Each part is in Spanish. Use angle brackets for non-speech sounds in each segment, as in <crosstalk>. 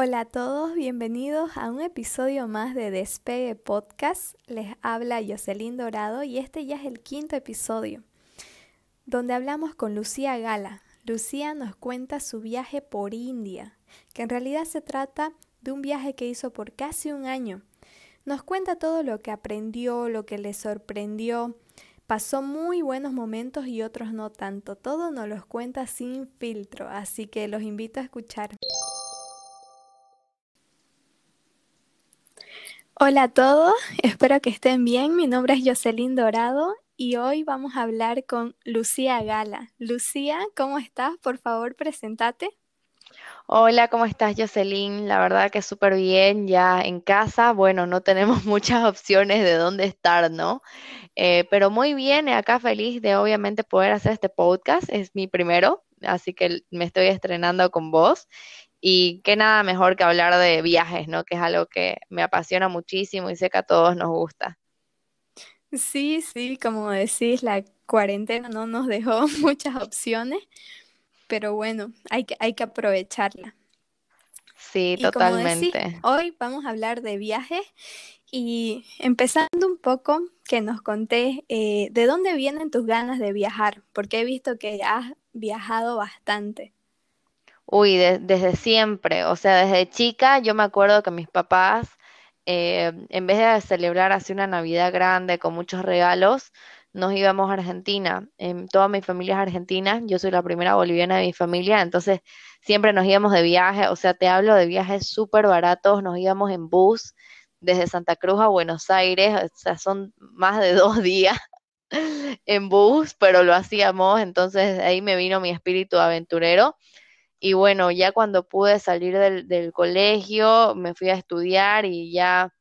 Hola a todos, bienvenidos a un episodio más de Despegue Podcast. Les habla Jocelyn Dorado y este ya es el quinto episodio, donde hablamos con Lucía Gala. Lucía nos cuenta su viaje por India, que en realidad se trata de un viaje que hizo por casi un año. Nos cuenta todo lo que aprendió, lo que le sorprendió. Pasó muy buenos momentos y otros no tanto. Todo nos los cuenta sin filtro, así que los invito a escuchar. Hola a todos, espero que estén bien. Mi nombre es Jocelyn Dorado y hoy vamos a hablar con Lucía Gala. Lucía, ¿cómo estás? Por favor, presentate. Hola, ¿cómo estás, Jocelyn? La verdad que súper bien, ya en casa. Bueno, no tenemos <laughs> muchas opciones de dónde estar, ¿no? Eh, pero muy bien, acá feliz de obviamente poder hacer este podcast. Es mi primero, así que me estoy estrenando con vos y qué nada mejor que hablar de viajes, ¿no? Que es algo que me apasiona muchísimo y sé que a todos nos gusta. Sí, sí, como decís, la cuarentena no nos dejó <laughs> muchas opciones, pero bueno, hay que, hay que aprovecharla. Sí, totalmente. hoy vamos a hablar de viajes y empezando un poco, que nos conté eh, de dónde vienen tus ganas de viajar, porque he visto que has viajado bastante. Uy, desde siempre, o sea, desde chica yo me acuerdo que mis papás, eh, en vez de celebrar así una Navidad grande con muchos regalos, nos íbamos a Argentina. Em, toda mi familia es argentina, yo soy la primera boliviana de mi familia, entonces siempre nos íbamos de viaje, o sea, te hablo de viajes súper baratos, nos íbamos en bus desde Santa Cruz a Buenos Aires, o sea, son más de <laughs> dos días en bus, pero lo hacíamos, entonces ahí me vino mi espíritu aventurero y bueno, ya cuando pude salir del, colegio, me fui a estudiar y ya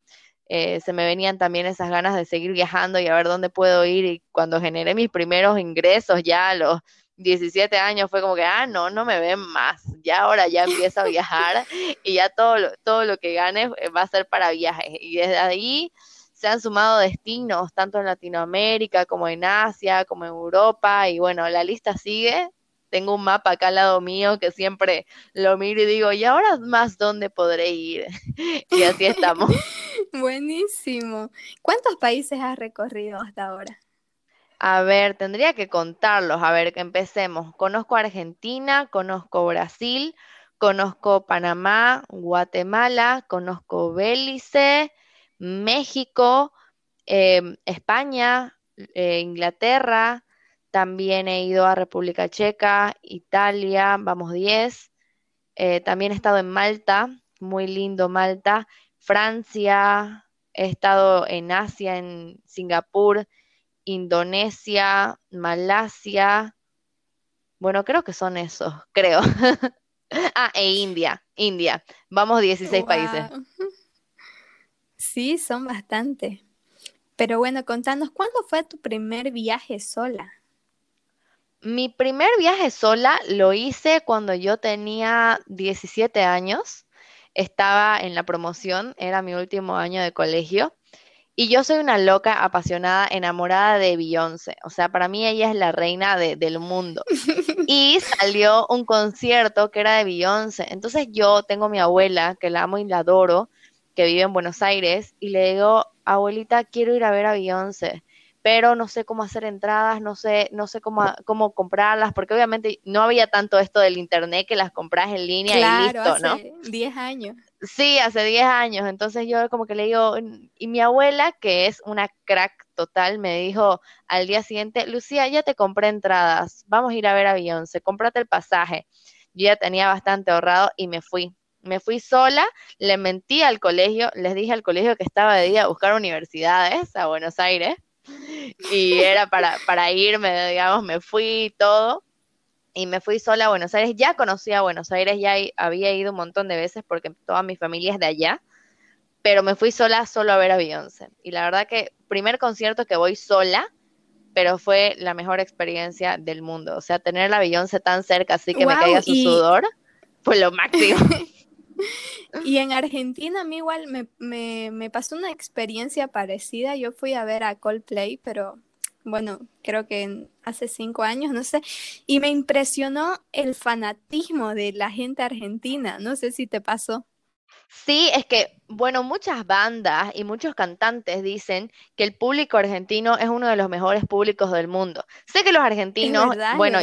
eh, se me venían también esas ganas de seguir viajando y a ver dónde puedo ir. Y cuando generé mis primeros ingresos, ya a los 17 años, fue como que, ah, no, no me ven más. Ya ahora ya empiezo a viajar <laughs> y ya todo lo, todo lo que gane eh, va a ser para viajes. Y desde ahí se han sumado destinos, tanto en Latinoamérica como en Asia, como en Europa. Y bueno, la lista sigue tengo un mapa acá al lado mío que siempre lo miro y digo, ¿y ahora más dónde podré ir? <laughs> y así estamos. <laughs> Buenísimo. ¿Cuántos países has recorrido hasta ahora? A ver, tendría que contarlos. A ver, que empecemos. Conozco Argentina, conozco Brasil, conozco Panamá, Guatemala, conozco Belice, México, em, España, eh, Inglaterra, también he ido a República Checa, Italia, vamos 10. Eh, también he estado en Malta, muy lindo Malta. Francia, he estado en Asia, en Singapur, Indonesia, Malasia. Bueno, creo que son esos, <laughs> creo. ah, e India, India. Vamos 16 países. <laughs> Sí, son bastante. Pero bueno, contanos, ¿cuándo fue tu primer viaje sola? Mi primer viaje sola lo hice cuando yo tenía 17 años. Estaba en la promoción, era mi último año de colegio. Y yo soy una loca apasionada, enamorada de Beyoncé. O sea, para mí ella es la reina del mundo. <laughs> Y salió un concierto que era de Beyoncé. Entonces yo tengo mi abuela, que la amo y la adoro, que vive en Buenos Aires, y le digo, abuelita, quiero ir a ver a Beyoncé pero no sé cómo hacer entradas, no sé, no sé cómo, cómo comprarlas, porque obviamente no había tanto esto del internet que las compras en línea y listo, ¿no? Hace 10 años. Sí, hace 10 años. Entonces yo como que le digo, y mi abuela, que es una crack total, me dijo al día siguiente, Lucía, ya te compré entradas, vamos a ir a ver a Beyoncé, cómprate el pasaje. Yo ya tenía bastante ahorrado y me fui. Me fui sola, le mentí al colegio, les dije al colegio que estaba de día a buscar universidades a Buenos Aires y era para, para irme, digamos, me fui todo y me fui sola a Buenos Aires. Ya conocía Buenos Aires, ya había ido un montón de veces porque toda mi familia es de allá, pero me fui sola solo a ver a Beyoncé. Y la verdad que primer concierto que voy sola, pero fue la mejor experiencia del mundo. O sea, tener la Beyoncé tan cerca, así que me caiga su sudor, fue lo máximo. <laughs> Y en Argentina a mí igual me, me, pasó una experiencia parecida. Yo fui a ver a Coldplay, pero bueno, creo que hace cinco años, no sé, y me impresionó el fanatismo de la gente argentina. No sé si te pasó. Sí, es que, bueno, muchas bandas y muchos cantantes dicen que el público argentino es uno de los mejores públicos del mundo. Sé que los argentinos, bueno,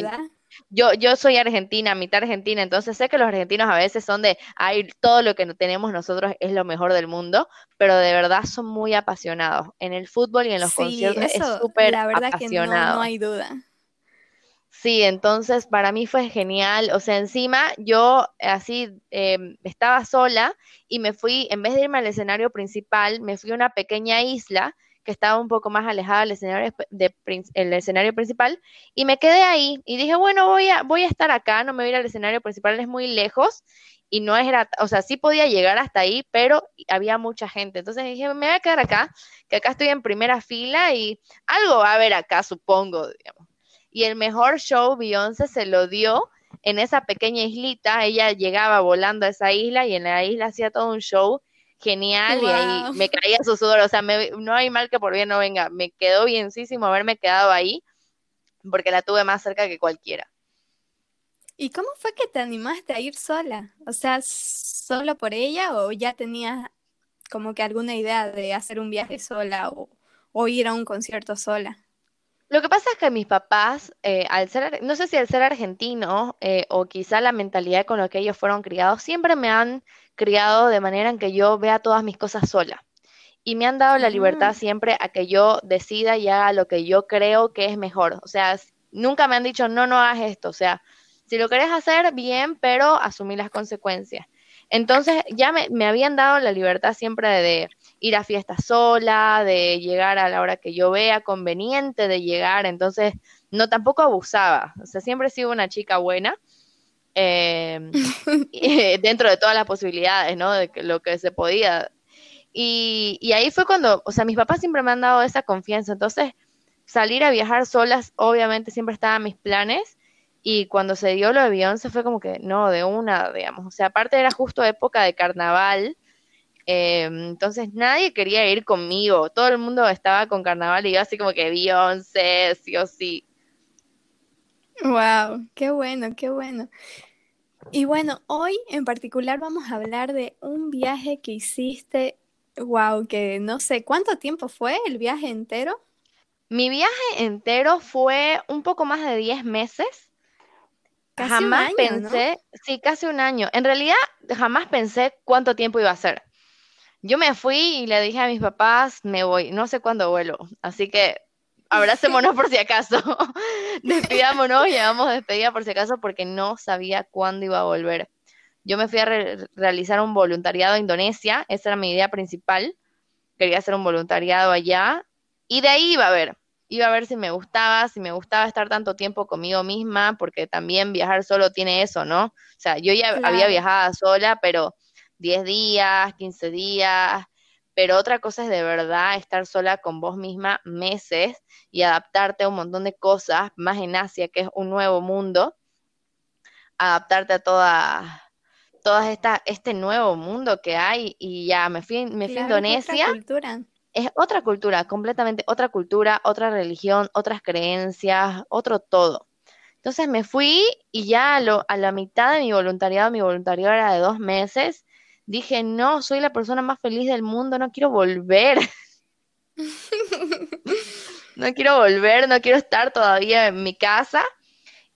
yo, yo soy argentina, mitad argentina, entonces sé que los argentinos a veces son de, ay, todo lo que tenemos nosotros es lo mejor del mundo, pero de verdad son muy apasionados. En el fútbol y en los conciertos es súper apasionado. no hay duda. Sí, entonces para mí fue genial. O sea, encima yo así em, estaba sola y me fui, en vez de irme al escenario principal, me fui a una pequeña isla que estaba un poco más alejada del escenario, el escenario principal y me quedé ahí y dije, bueno, voy a, voy a estar acá, no me voy a ir al escenario principal, es muy lejos y no era, o sea, sí podía llegar hasta ahí, pero había mucha gente. Entonces dije, me voy a quedar acá, que acá estoy en primera fila y algo va a haber acá, supongo, y el mejor show Beyoncé se lo dio en esa pequeña islita. Ella llegaba volando a esa isla y en la isla hacía todo un show genial y ahí me caía su sudor. O sea, no hay mal que por bien no venga. Me quedó bienísimo haberme quedado ahí porque la tuve más cerca que cualquiera. ¿Y cómo fue que te animaste a ir sola? O sea, ¿solo por ella o ya tenías como que alguna idea de hacer un viaje sola o ir a un concierto sola? Lo que pasa es que mis papás, eh, al ser, no sé si al ser argentino eh, o quizá la mentalidad con la que ellos fueron criados, siempre me han criado de manera en que yo vea todas mis cosas sola. Y me han dado la libertad ah. siempre a que yo decida y haga lo que yo creo que es mejor. O sea, nunca me han dicho, no, no hagas esto. O sea, si lo querés hacer, bien, pero asumir las consecuencias. Entonces ya me, me habían dado la libertad siempre de, ir a fiestas sola, de llegar a la hora que yo vea conveniente de llegar, entonces no tampoco abusaba, o sea, siempre he sido una chica buena. <laughs> Em, dentro de todas las posibilidades, ¿no? De lo que se podía. Y, y, ahí fue cuando, o sea, mis papás siempre me han dado esa confianza, entonces salir a viajar solas, obviamente siempre estaba en mis planes, y cuando se dio lo de Beyoncé fue como que, no, de una, digamos, o sea, aparte era justo época de carnaval, eh, entonces nadie quería ir conmigo, todo el mundo estaba con carnaval y yo así como que Beyoncé, sí o sí. Wow, qué bueno, qué bueno. Y bueno, hoy en particular vamos a hablar de un viaje que hiciste, wow, que no sé, ¿cuánto tiempo fue el viaje entero? Mi viaje entero fue un poco más de 10 meses. Jamás pensé, sí, casi un año. En realidad, jamás pensé cuánto tiempo iba a ser. Yo me fui y le dije a mis papás, me voy, no sé cuándo vuelo, así que abracémonos por si acaso, <laughs> despidámonos, llevamos despedida por si acaso porque no sabía cuándo iba a volver. Yo me fui a realizar un voluntariado a Indonesia, esa era mi idea principal, quería hacer un voluntariado allá y de ahí iba a ver, iba a ver si me gustaba, si me gustaba estar tanto tiempo conmigo misma, porque también viajar solo tiene eso, ¿no? O sea, yo ya había viajado sola, pero 10 días, 15 días, pero otra cosa es de verdad estar sola con vos misma meses y adaptarte a un montón de cosas, más en Asia, que es un nuevo mundo, adaptarte a toda, todas esta, este nuevo mundo que hay y ya me fui, me fui a Indonesia. Cultura. Es otra cultura, completamente otra cultura, otra religión, otras creencias, otro todo. Entonces me fui y ya a, la mitad de mi voluntariado, mi voluntariado era de dos meses, dije, no, soy la persona más feliz del mundo, no quiero volver. <laughs> no quiero volver, no quiero estar todavía en mi casa.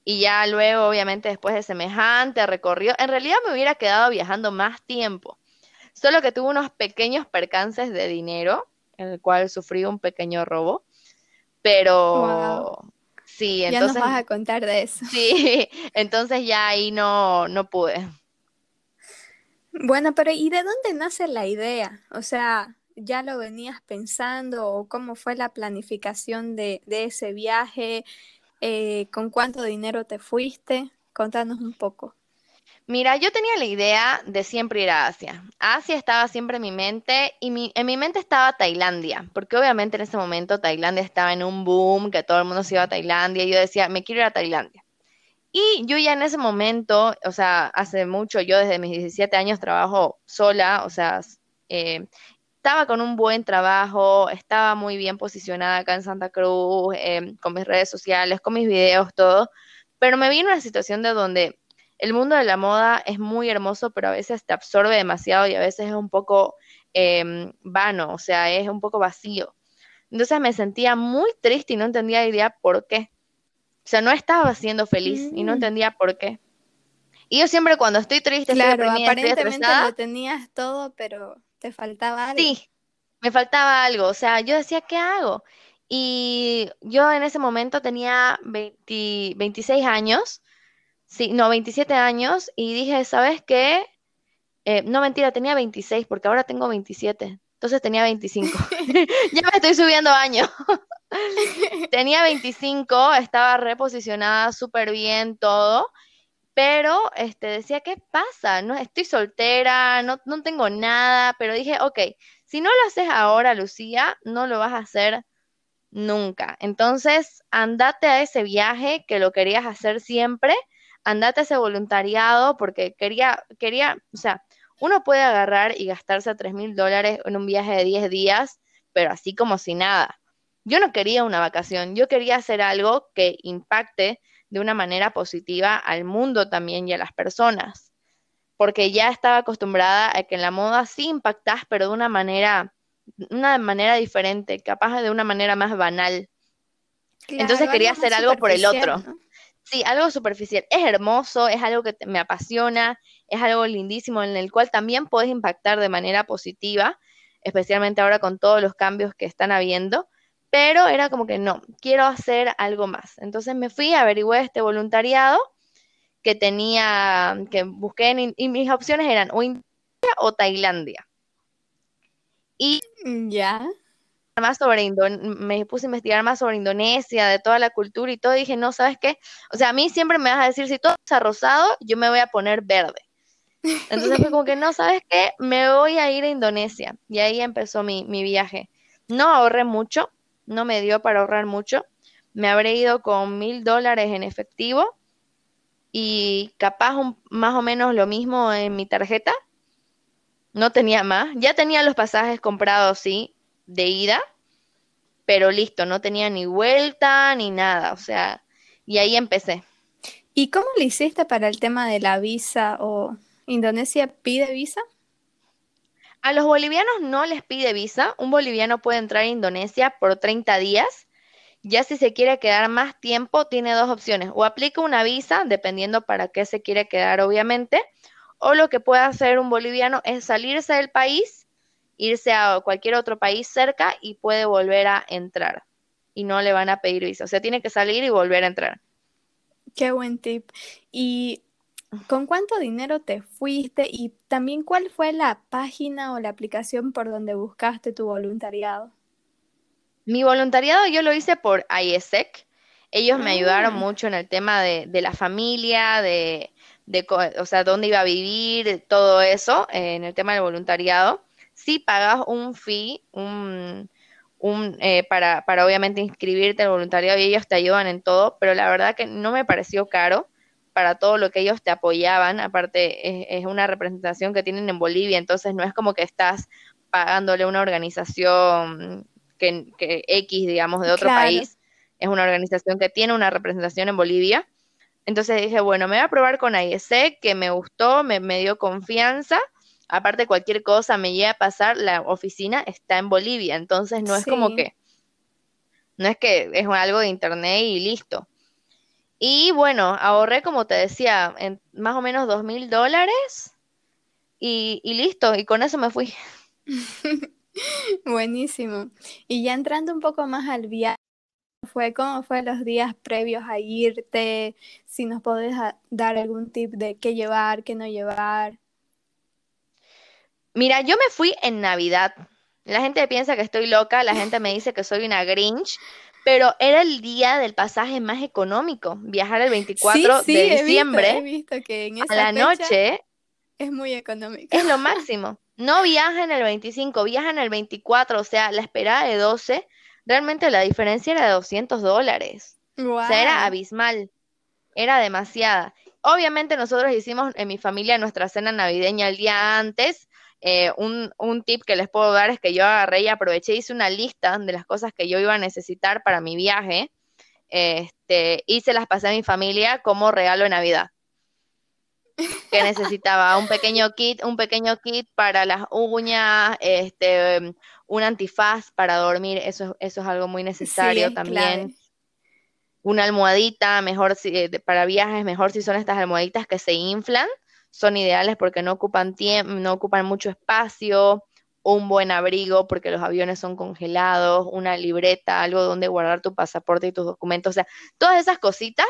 Y ya luego, obviamente, después de semejante recorrido, en realidad me hubiera quedado viajando más tiempo. Solo que tuve unos pequeños percances de dinero, en el cual sufrí un pequeño robo. Pero sí, entonces. Ya nos vas a contar de eso. Sí, <laughs> entonces ya ahí no, no pude. Bueno, pero ¿y de dónde nace la idea? O sea, ¿ya lo venías pensando o cómo fue la planificación de, ese viaje? Eh, ¿Con cuánto dinero te fuiste? Contanos un poco. Mira, yo tenía la idea de siempre ir a Asia. Asia estaba siempre en mi mente y en mi mente estaba Tailandia, porque obviamente en ese momento Tailandia estaba en un boom, que todo el mundo se iba a Tailandia y yo decía, me quiero ir a Tailandia. Y yo ya en ese momento, o sea, hace mucho, yo desde mis 17 años trabajo sola, o sea, eh, estaba con un buen trabajo, estaba muy bien posicionada acá en Santa Cruz, em, con mis redes sociales, con mis videos, todo, pero me vino una situación de donde el mundo de la moda es muy hermoso, pero a veces te absorbe demasiado y a veces es un poco em, vano, o sea, es un poco vacío. Entonces me sentía muy triste y no entendía idea por qué. O sea, no estaba siendo feliz y no mm. entendía por qué. Y yo siempre cuando estoy triste, claro, estoy aparentemente lo tenías todo, pero te faltaba algo. Sí, me faltaba algo. O sea, yo decía, ¿qué hago? Y yo en ese momento tenía 26 años, sí, no, 27 años, y dije, ¿sabes qué? Eh, no, mentira, tenía 26, porque ahora tengo 27. Entonces tenía 25. <laughs> <laughs> ya me estoy subiendo años. <laughs> tenía 25, estaba reposicionada súper bien todo, pero este, decía, ¿qué pasa? No, estoy soltera, no, no tengo nada, pero dije, ok, si no lo haces ahora, Lucía, no lo vas a hacer nunca. Entonces, andate a ese viaje que lo querías hacer siempre, andate a ese voluntariado porque quería, quería, o sea, uno puede agarrar y gastarse tres mil dólares en un viaje de 10 días, pero así como si nada. Yo no quería una vacación, yo quería hacer algo que impacte de una manera positiva al mundo también y a las personas, porque ya estaba acostumbrada a que en la moda sí impactas, pero de una manera una manera diferente, capaz de una manera más banal. Entonces quería hacer algo por el otro. Sí, algo superficial. Es hermoso, es algo que me apasiona, es algo lindísimo en el cual también puedes impactar de manera positiva, especialmente ahora con todos los cambios que están habiendo, pero era como que no, quiero hacer algo más. Entonces me fui, averigué este voluntariado que tenía, que busqué en, y mis opciones eran o India o Tailandia. Y ya. Más sobre me puse a investigar más sobre Indonesia, de toda la cultura y todo, y dije, no, ¿sabes qué? O sea, a mí siempre me vas a decir, si todo está rosado, yo me voy a poner verde. <laughs> Entonces fue como que, no, ¿sabes qué? Me voy a ir a Indonesia. Y ahí empezó mi, viaje. No ahorré mucho, no me dio para ahorrar mucho. Me habré ido con mil dólares en efectivo y capaz más o menos lo mismo en mi tarjeta no tenía más. Ya tenía los pasajes comprados, sí, de ida, pero listo, no tenía ni vuelta ni nada, o sea, y ahí empecé. ¿Y cómo le hiciste para el tema de la visa o Indonesia pide visa? A los bolivianos no les pide visa. Un boliviano puede entrar a Indonesia por 30 días. Ya si se quiere quedar más tiempo, tiene dos opciones. O aplica una visa, dependiendo para qué se quiere quedar, obviamente, o lo que puede hacer un boliviano es salirse del país, irse a cualquier otro país cerca y puede volver a entrar. Y no le van a pedir visa. O sea, tiene que salir y volver a entrar. Qué buen tip. ¿Y con cuánto dinero te fuiste? Y también cuál fue la página o la aplicación por donde buscaste tu voluntariado? Mi voluntariado yo lo hice por IESEC. Ellos me ayudaron ah. mucho en el tema de, de la familia, de, de, o sea, dónde iba a vivir, todo eso, eh, en el tema del voluntariado, sí pagas un fee, un, un eh, para, para obviamente inscribirte al voluntariado y ellos te ayudan en todo, pero la verdad que no me pareció caro para todo lo que ellos te apoyaban, aparte es, una representación que tienen en Bolivia, entonces no es como que estás pagándole una organización que, que X, digamos, de otro país, es una organización que tiene una representación en Bolivia, entonces dije, bueno, me voy a probar con IEC, que me gustó, me, dio confianza. Aparte, cualquier cosa me llegue a pasar, la oficina está en Bolivia, entonces no es como que, no es que es algo de internet y listo. Y bueno, ahorré, como te decía, en más o menos dos mil dólares y, y listo, y con eso me fui. <laughs> Buenísimo. Y ya entrando un poco más al viaje, fue? ¿Cómo fue los días previos a irte? Si nos podés dar algún tip de qué llevar, qué no llevar. Mira, yo me fui en Navidad. La gente piensa que estoy loca, la gente me dice que soy una Grinch, pero era el día del pasaje más económico, viajar el 24 de diciembre a la noche. Es muy económico. Es lo máximo. No viajan el 25, viajan el 24, o sea, la esperada de 12 realmente la diferencia era de 200 dólares. O sea, era abismal, era demasiada. Obviamente nosotros hicimos en mi familia nuestra cena navideña el día antes. Eh, un, un, tip que les puedo dar es que yo agarré y aproveché, hice una lista de las cosas que yo iba a necesitar para mi viaje este, y se las pasé a mi familia como regalo de Navidad. que necesitaba un pequeño kit, un pequeño kit para las uñas, este, un antifaz para dormir, eso, eso es algo muy necesario también. Una almohadita, mejor si, eh, para viajes, mejor si son estas almohaditas que se inflan, son ideales porque no ocupan tiempo, no ocupan mucho espacio, un buen abrigo porque los aviones son congelados, una libreta, algo donde guardar tu pasaporte y tus documentos, o sea, todas esas cositas.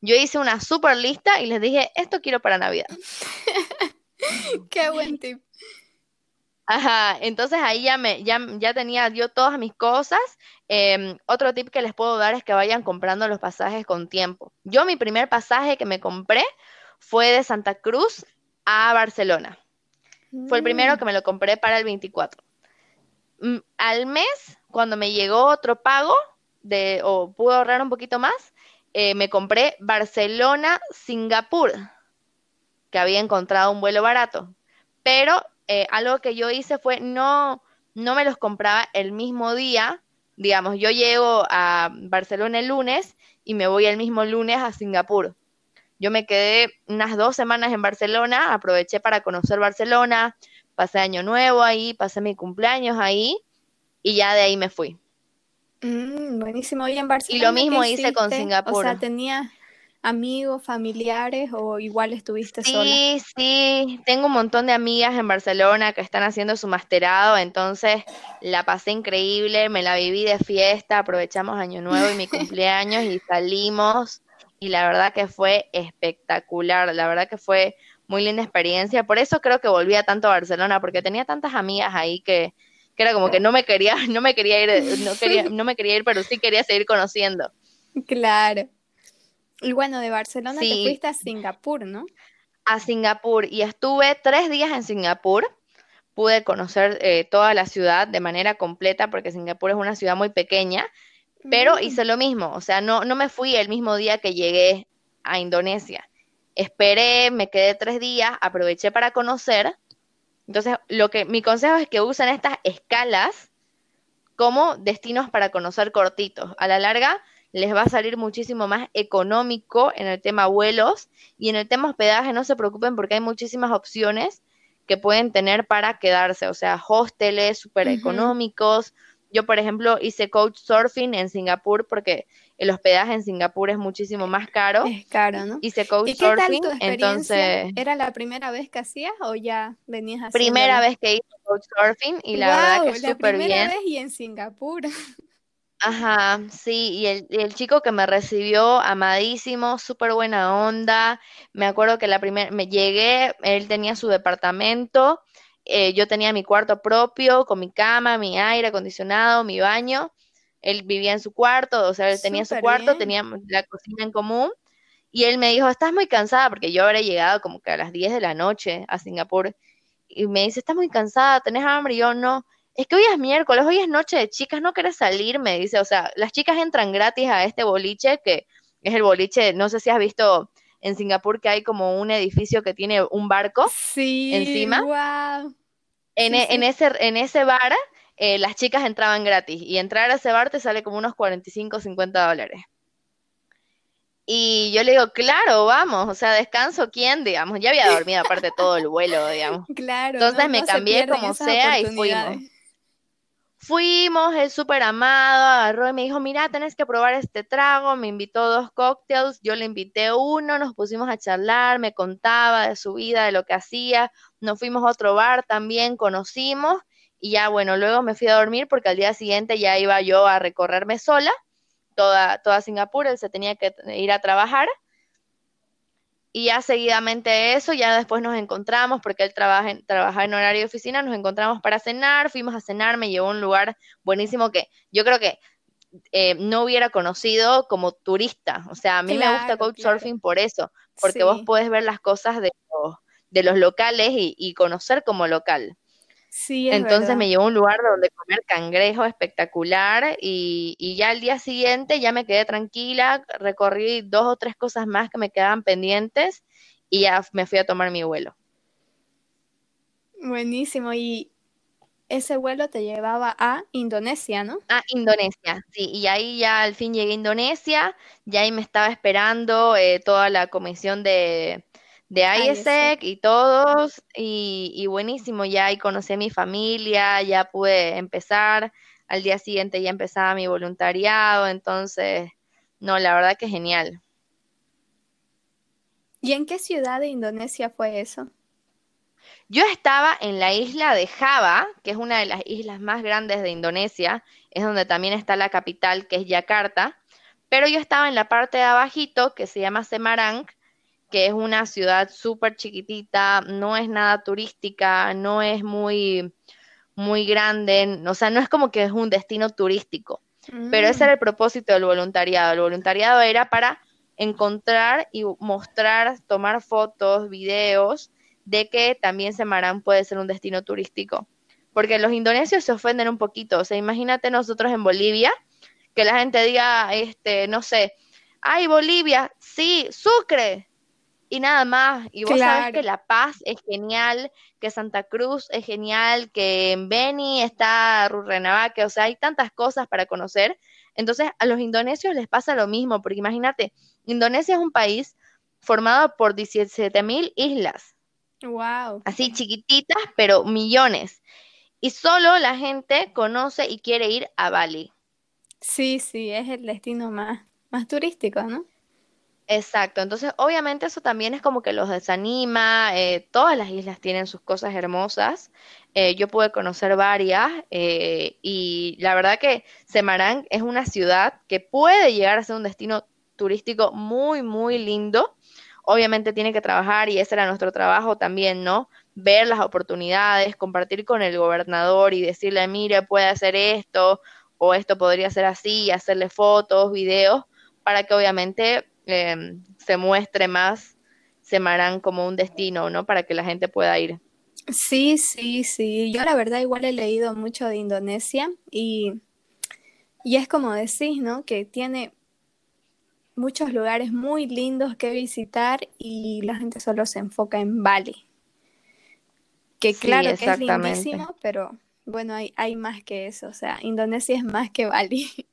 Yo hice una super lista y les dije, esto quiero para Navidad. <laughs> Qué buen tip. Ajá, entonces ahí ya, me, ya, ya tenía yo todas mis cosas. Em, otro tip que les puedo dar es que vayan comprando los pasajes con tiempo. Yo mi primer pasaje que me compré fue de Santa Cruz a Barcelona. Fue el primero mm. que me lo compré para el 24. Mm, al mes, cuando me llegó otro pago, de, o pude ahorrar un poquito más, eh, me compré Barcelona-Singapur, que había encontrado un vuelo barato. Pero eh, algo que yo hice fue no, no me los compraba el mismo día. Digamos, yo llego a Barcelona el lunes y me voy el mismo lunes a Singapur. Yo me quedé unas dos semanas en Barcelona, aproveché para conocer Barcelona, pasé año nuevo ahí, pasé mi cumpleaños ahí y ya de ahí me fui. Mm, buenísimo. Y en Barcelona. Y lo mismo hice con Singapur. O sea, tenía amigos, familiares o igual estuviste sola? Sí, sí, tengo un montón de amigas en Barcelona que están haciendo su masterado, entonces la pasé increíble, me la viví de fiesta, aprovechamos Año Nuevo y mi <laughs> cumpleaños y salimos y la verdad que fue espectacular, la verdad que fue muy linda experiencia. Por eso creo que volví a tanto a Barcelona, porque tenía tantas amigas ahí que, que era como que no me quería, <laughs> no me quería ir, no quería, <laughs> no me quería ir, pero sí quería seguir conociendo. Claro. Y bueno, de Barcelona te fuiste a Singapur, ¿no? A Singapur y estuve tres días en Singapur. Pude conocer eh, toda la ciudad de manera completa porque Singapur es una ciudad muy pequeña pero mm. hice lo mismo, o sea, no, no me fui el mismo día que llegué a Indonesia. Esperé, me quedé tres días, aproveché para conocer. Entonces, lo que mi consejo es que usen estas escalas como destinos para conocer cortitos. A la larga les va a salir muchísimo más económico en el tema vuelos y en el tema hospedaje no se preocupen porque hay muchísimas opciones que pueden tener para quedarse, o sea, hosteles súper económicos, yo, por ejemplo, hice coach surfing en Singapur porque el hospedaje en Singapur es muchísimo más caro. Es caro, ¿no? Hice coach ¿Y qué surfing, tal tu entonces... ¿Era la primera vez que hacías o ya venías haciendo? Primera vez que hice coach surfing y la verdad que súper bien. primera vez y en Singapur. Ajá, sí, y el, el, chico que me recibió, amadísimo, súper buena onda. Me acuerdo que la primera, me llegué, él tenía su departamento eh, yo tenía mi cuarto propio, con mi cama, mi aire acondicionado, mi baño. Él vivía en su cuarto, o sea, él tenía su cuarto, teníamos la cocina en común. Y él me dijo, estás muy cansada, porque yo habré llegado como que a las 10 de la noche a Singapur. Y me dice, estás muy cansada, tenés hambre. Y yo, no, es que hoy es miércoles, hoy es noche de chicas, no querés salir, me dice. O sea, las chicas entran gratis a este boliche, que es el boliche, no sé si has visto en Singapur que hay como un edificio que tiene un barco sí, encima. Wow. En, e, en, ese, en ese bar eh, las chicas entraban gratis y entrar a ese bar te sale como unos 45 o 50 dólares. Y yo le digo, claro, vamos, o sea, descanso, ¿quién? Digamos, ya había dormido aparte todo el vuelo, digamos. <laughs> Claro. Entonces me cambié como sea y fuimos. Fuimos, él súper amado, agarró y me dijo, mira, tenés que probar este trago, me invitó dos cócteles, yo le invité uno, nos pusimos a charlar, me contaba de su vida, de lo que hacía, nos fuimos a otro bar también, conocimos y ya bueno, luego me fui a dormir porque al día siguiente ya iba yo a recorrerme sola, toda, toda Singapur, él se tenía que ir a trabajar y ya seguidamente eso, ya después nos encontramos, porque él trabaja en, trabaja en horario de oficina, nos encontramos para cenar, fuimos a cenar, me llevó a un lugar buenísimo que yo creo que eh, no hubiera conocido como turista. O sea, a mí me gusta Couchsurfing por eso, porque vos podés ver las cosas de los, de los locales y, y conocer como local. Entonces me llevó a un lugar donde comer cangrejo espectacular y, y, ya el día siguiente ya me quedé tranquila, recorrí dos o tres cosas más que me quedaban pendientes y ya me fui a tomar mi vuelo. Buenísimo, y ese vuelo te llevaba a Indonesia, ¿no? A Indonesia, sí, y ahí ya al fin llegué a Indonesia, ya ahí me estaba esperando eh, toda la comisión de, de IESEC y todos, y, y buenísimo, ya ahí conocí a mi familia, ya pude empezar, al día siguiente ya empezaba mi voluntariado, entonces, no, la verdad que genial. ¿Y en qué ciudad de Indonesia fue eso? Yo estaba en la isla de Java, que es una de las islas más grandes de Indonesia, es donde también está la capital, que es Yakarta, pero yo estaba en la parte de abajito, que se llama Semarang, que es una ciudad súper chiquitita, no es nada turística, no es muy, muy grande, o sea, no es como que es un destino turístico, pero ese era el mm. propósito del voluntariado. El voluntariado era para encontrar y mostrar, tomar fotos, videos de que también Semarang puede ser un destino turístico. Porque los indonesios se ofenden un poquito. O sea, imagínate nosotros en Bolivia, que la gente diga, este, no sé, ay, Bolivia, sí, Sucre, y nada más. Y vos sabés que La Paz es genial, que Santa Cruz es genial, que en Beni está Rurrenabaque, o sea, hay tantas cosas para conocer. Entonces, a los indonesios les pasa lo mismo, porque imagínate, Indonesia es un país formado por 17 mil islas. Wow. Así chiquititas, pero millones. Y solo la gente conoce y quiere ir a Bali. Sí, sí, es el destino más, más turístico, ¿no? Exacto, entonces obviamente eso también es como que los desanima, eh, todas las islas tienen sus cosas hermosas, eh, yo pude conocer varias eh, y la verdad que Semarang es una ciudad que puede llegar a ser un destino turístico muy, muy lindo, obviamente tiene que trabajar y ese era nuestro trabajo también, ¿no? Ver las oportunidades, compartir con el gobernador y decirle, mire, puede hacer esto o esto podría ser así, hacerle fotos, videos, para que obviamente em, se muestre más Semarán como un destino, ¿no? Para que la gente pueda ir. Sí, sí, sí. Yo la verdad igual he leído mucho de Indonesia y, y es como decís, ¿no? Que tiene muchos lugares muy lindos que visitar y la gente solo se enfoca en Bali. Que claro que es lindísimo, pero bueno, hay, hay más que eso. O sea, Indonesia es más que Bali. <laughs>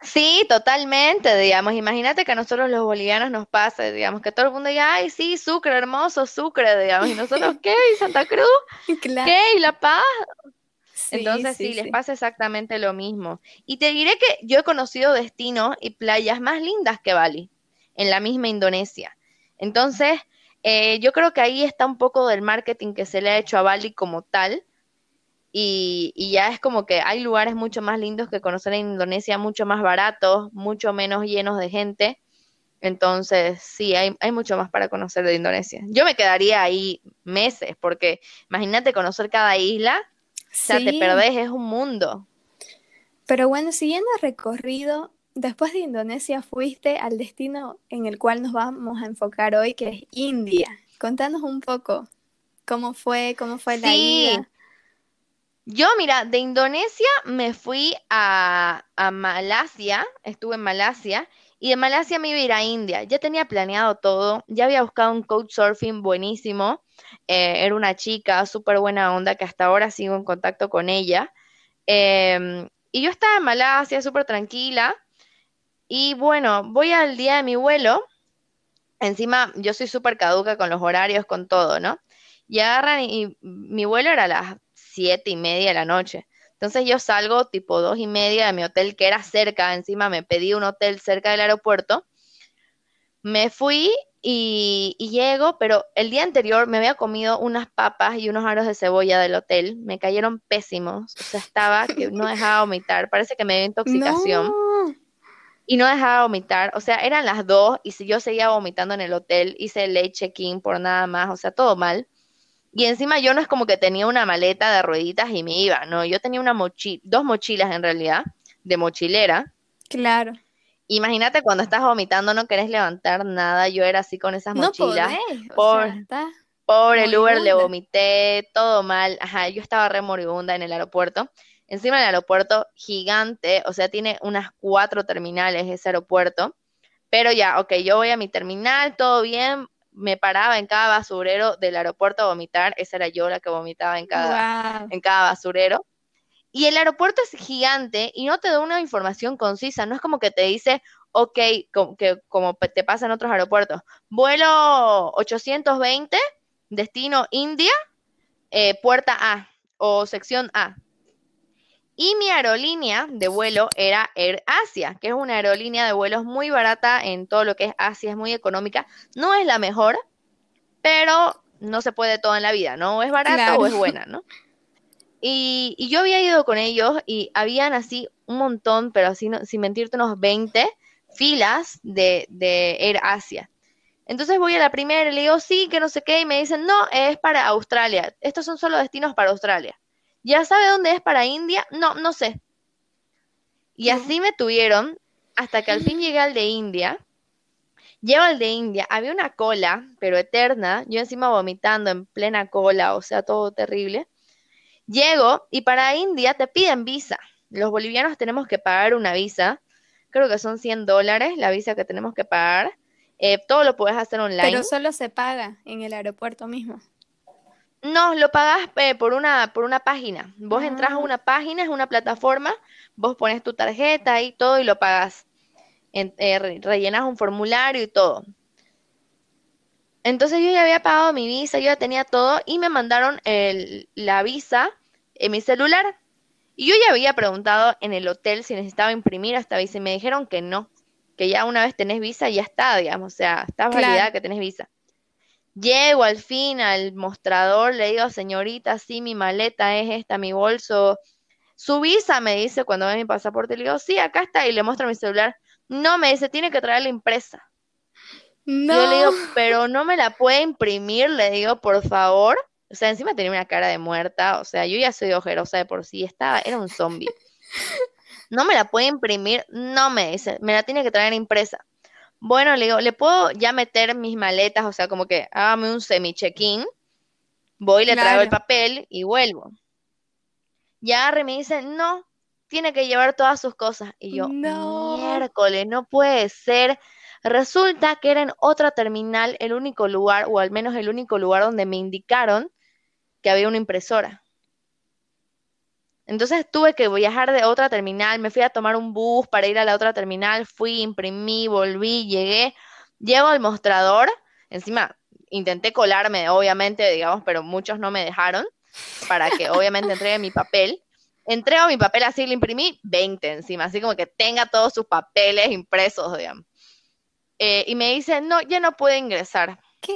Sí, totalmente, digamos. Imagínate que a nosotros los bolivianos nos pasa, digamos, que todo el mundo diga, ay, sí, Sucre, hermoso, Sucre, digamos. Y nosotros, <laughs> ¿qué? ¿Y Santa Cruz? <laughs> ¿Qué? ¿Y La Paz? Entonces sí, les pasa exactamente lo mismo. Y te diré que yo he conocido destinos y playas más lindas que Bali, en la misma Indonesia. Entonces, eh, yo creo que ahí está un poco del marketing que se le ha hecho a Bali como tal. Y, y, ya es como que hay lugares mucho más lindos que conocer en Indonesia, mucho más baratos, mucho menos llenos de gente. Entonces, sí, hay, hay mucho más para conocer de Indonesia. Yo me quedaría ahí meses, porque imagínate conocer cada isla o sea, te perdés, es un mundo. Pero bueno, siguiendo el recorrido, después de Indonesia fuiste al destino en el cual nos vamos a enfocar hoy, que es India. Contanos un poco cómo fue, cómo fue la ida. Yo, mira, de Indonesia me fui a, a Malasia, estuve en Malasia, y de Malasia me iba a ir a India. Ya tenía planeado todo, ya había buscado un coach surfing buenísimo. Eh, era una chica súper buena onda que hasta ahora sigo en contacto con ella. Em, y yo estaba en Malasia súper tranquila. Y bueno, voy al día de mi vuelo. Encima, yo soy súper caduca con los horarios, con todo, ¿no? Y agarran y, mi vuelo era a las siete y media de la noche. Entonces yo salgo tipo dos y media de mi hotel que era cerca, encima me pedí un hotel cerca del aeropuerto. Me fui y, llego, pero el día anterior me había comido unas papas y unos aros de cebolla del hotel. Me cayeron pésimos. O sea, estaba que no dejaba vomitar. Parece que me dio intoxicación. Y no dejaba vomitar. O sea, eran las dos y si yo seguía vomitando en el hotel, hice el check-in por nada más. O sea, todo mal. Y encima yo no es como que tenía una maleta de rueditas y me iba, no, yo tenía una mochila, dos mochilas en realidad, de mochilera. Claro. Imagínate cuando estás vomitando, no querés levantar nada. Yo era así con esas mochilas. por, por el Uber le vomité, todo mal. Ajá, yo estaba re moribunda en el aeropuerto. Encima del aeropuerto gigante, o sea, tiene unas cuatro terminales ese aeropuerto. Pero ya, ok, yo voy a mi terminal, todo bien. Me paraba en cada basurero del aeropuerto a vomitar. Esa era yo la que vomitaba en cada, en cada basurero. Y el aeropuerto es gigante y no te da una información concisa, no es como que te dice, ok, como, que, como te pasa en otros aeropuertos, vuelo 820, destino India, eh, puerta A o sección A. Y mi aerolínea de vuelo era Air Asia, que es una aerolínea de vuelos muy barata en todo lo que es Asia, es muy económica. No es la mejor, pero no se puede todo en la vida, ¿no? Es barata o es buena, ¿no? Y, yo había ido con ellos y habían así un montón, pero así, sin mentirte, unos 20 filas de, de Air Asia. Entonces voy a la primera y le digo, sí, que no sé qué, y me dicen, no, es para Australia. Estos son solo destinos para Australia. ¿Ya sabe dónde es para India? No, no sé. Y así me tuvieron hasta que al fin llegué al de India. Llego al de India, había una cola, pero eterna, yo encima vomitando en plena cola, o sea, todo terrible. Llego y para India te piden visa. Los bolivianos tenemos que pagar una visa, creo que son 100 dólares la visa que tenemos que pagar. Eh, todo lo puedes hacer online. Pero solo se paga en el aeropuerto mismo. No, lo pagas eh, por, una, por una página. Vos entras a ah. una página, es una plataforma, vos pones tu tarjeta y todo y lo pagas. Eh, rellenas un formulario y todo. Entonces yo ya había pagado mi visa, yo ya tenía todo y me mandaron la visa en mi celular. Y yo ya había preguntado en el hotel si necesitaba imprimir esta visa y me dijeron que no, que ya una vez tenés visa ya está, digamos, o sea, está validada que tenés visa. Llego al fin al mostrador, le digo, señorita, sí, mi maleta es esta, mi bolso. Su visa, me dice cuando ve mi pasaporte. Le digo, sí, acá está. Y le muestro mi celular. No, me dice, tiene que traer la impresa. No. Yo le digo, pero no me la puede imprimir, le digo, por favor. O sea, encima tenía una cara de muerta. O sea, yo ya soy ojerosa de por sí. Estaba, era un zombie. <laughs> No me la puede imprimir. No me dice, me la tiene que traer impresa. Bueno, le digo, ¿le puedo ya meter mis maletas? O sea, como que hágame un semi-check-in. Voy, le traigo el papel y vuelvo. Ya me dice, no, tiene que llevar todas sus cosas. Y yo, no. miércoles, no puede ser. Resulta que era en otra terminal el único lugar, o al menos el único lugar donde me indicaron que había una impresora. Entonces tuve que viajar de otra terminal, me fui a tomar un bus para ir a la otra terminal, fui, imprimí, volví, llegué, llego al mostrador, encima intenté colarme, obviamente, digamos, pero muchos no me dejaron para que obviamente entregue mi papel. Entrego mi papel así, lo imprimí 20 encima, así como que tenga todos sus papeles impresos, digamos. Eh, y me dice, no, ya no puede ingresar. ¿Qué?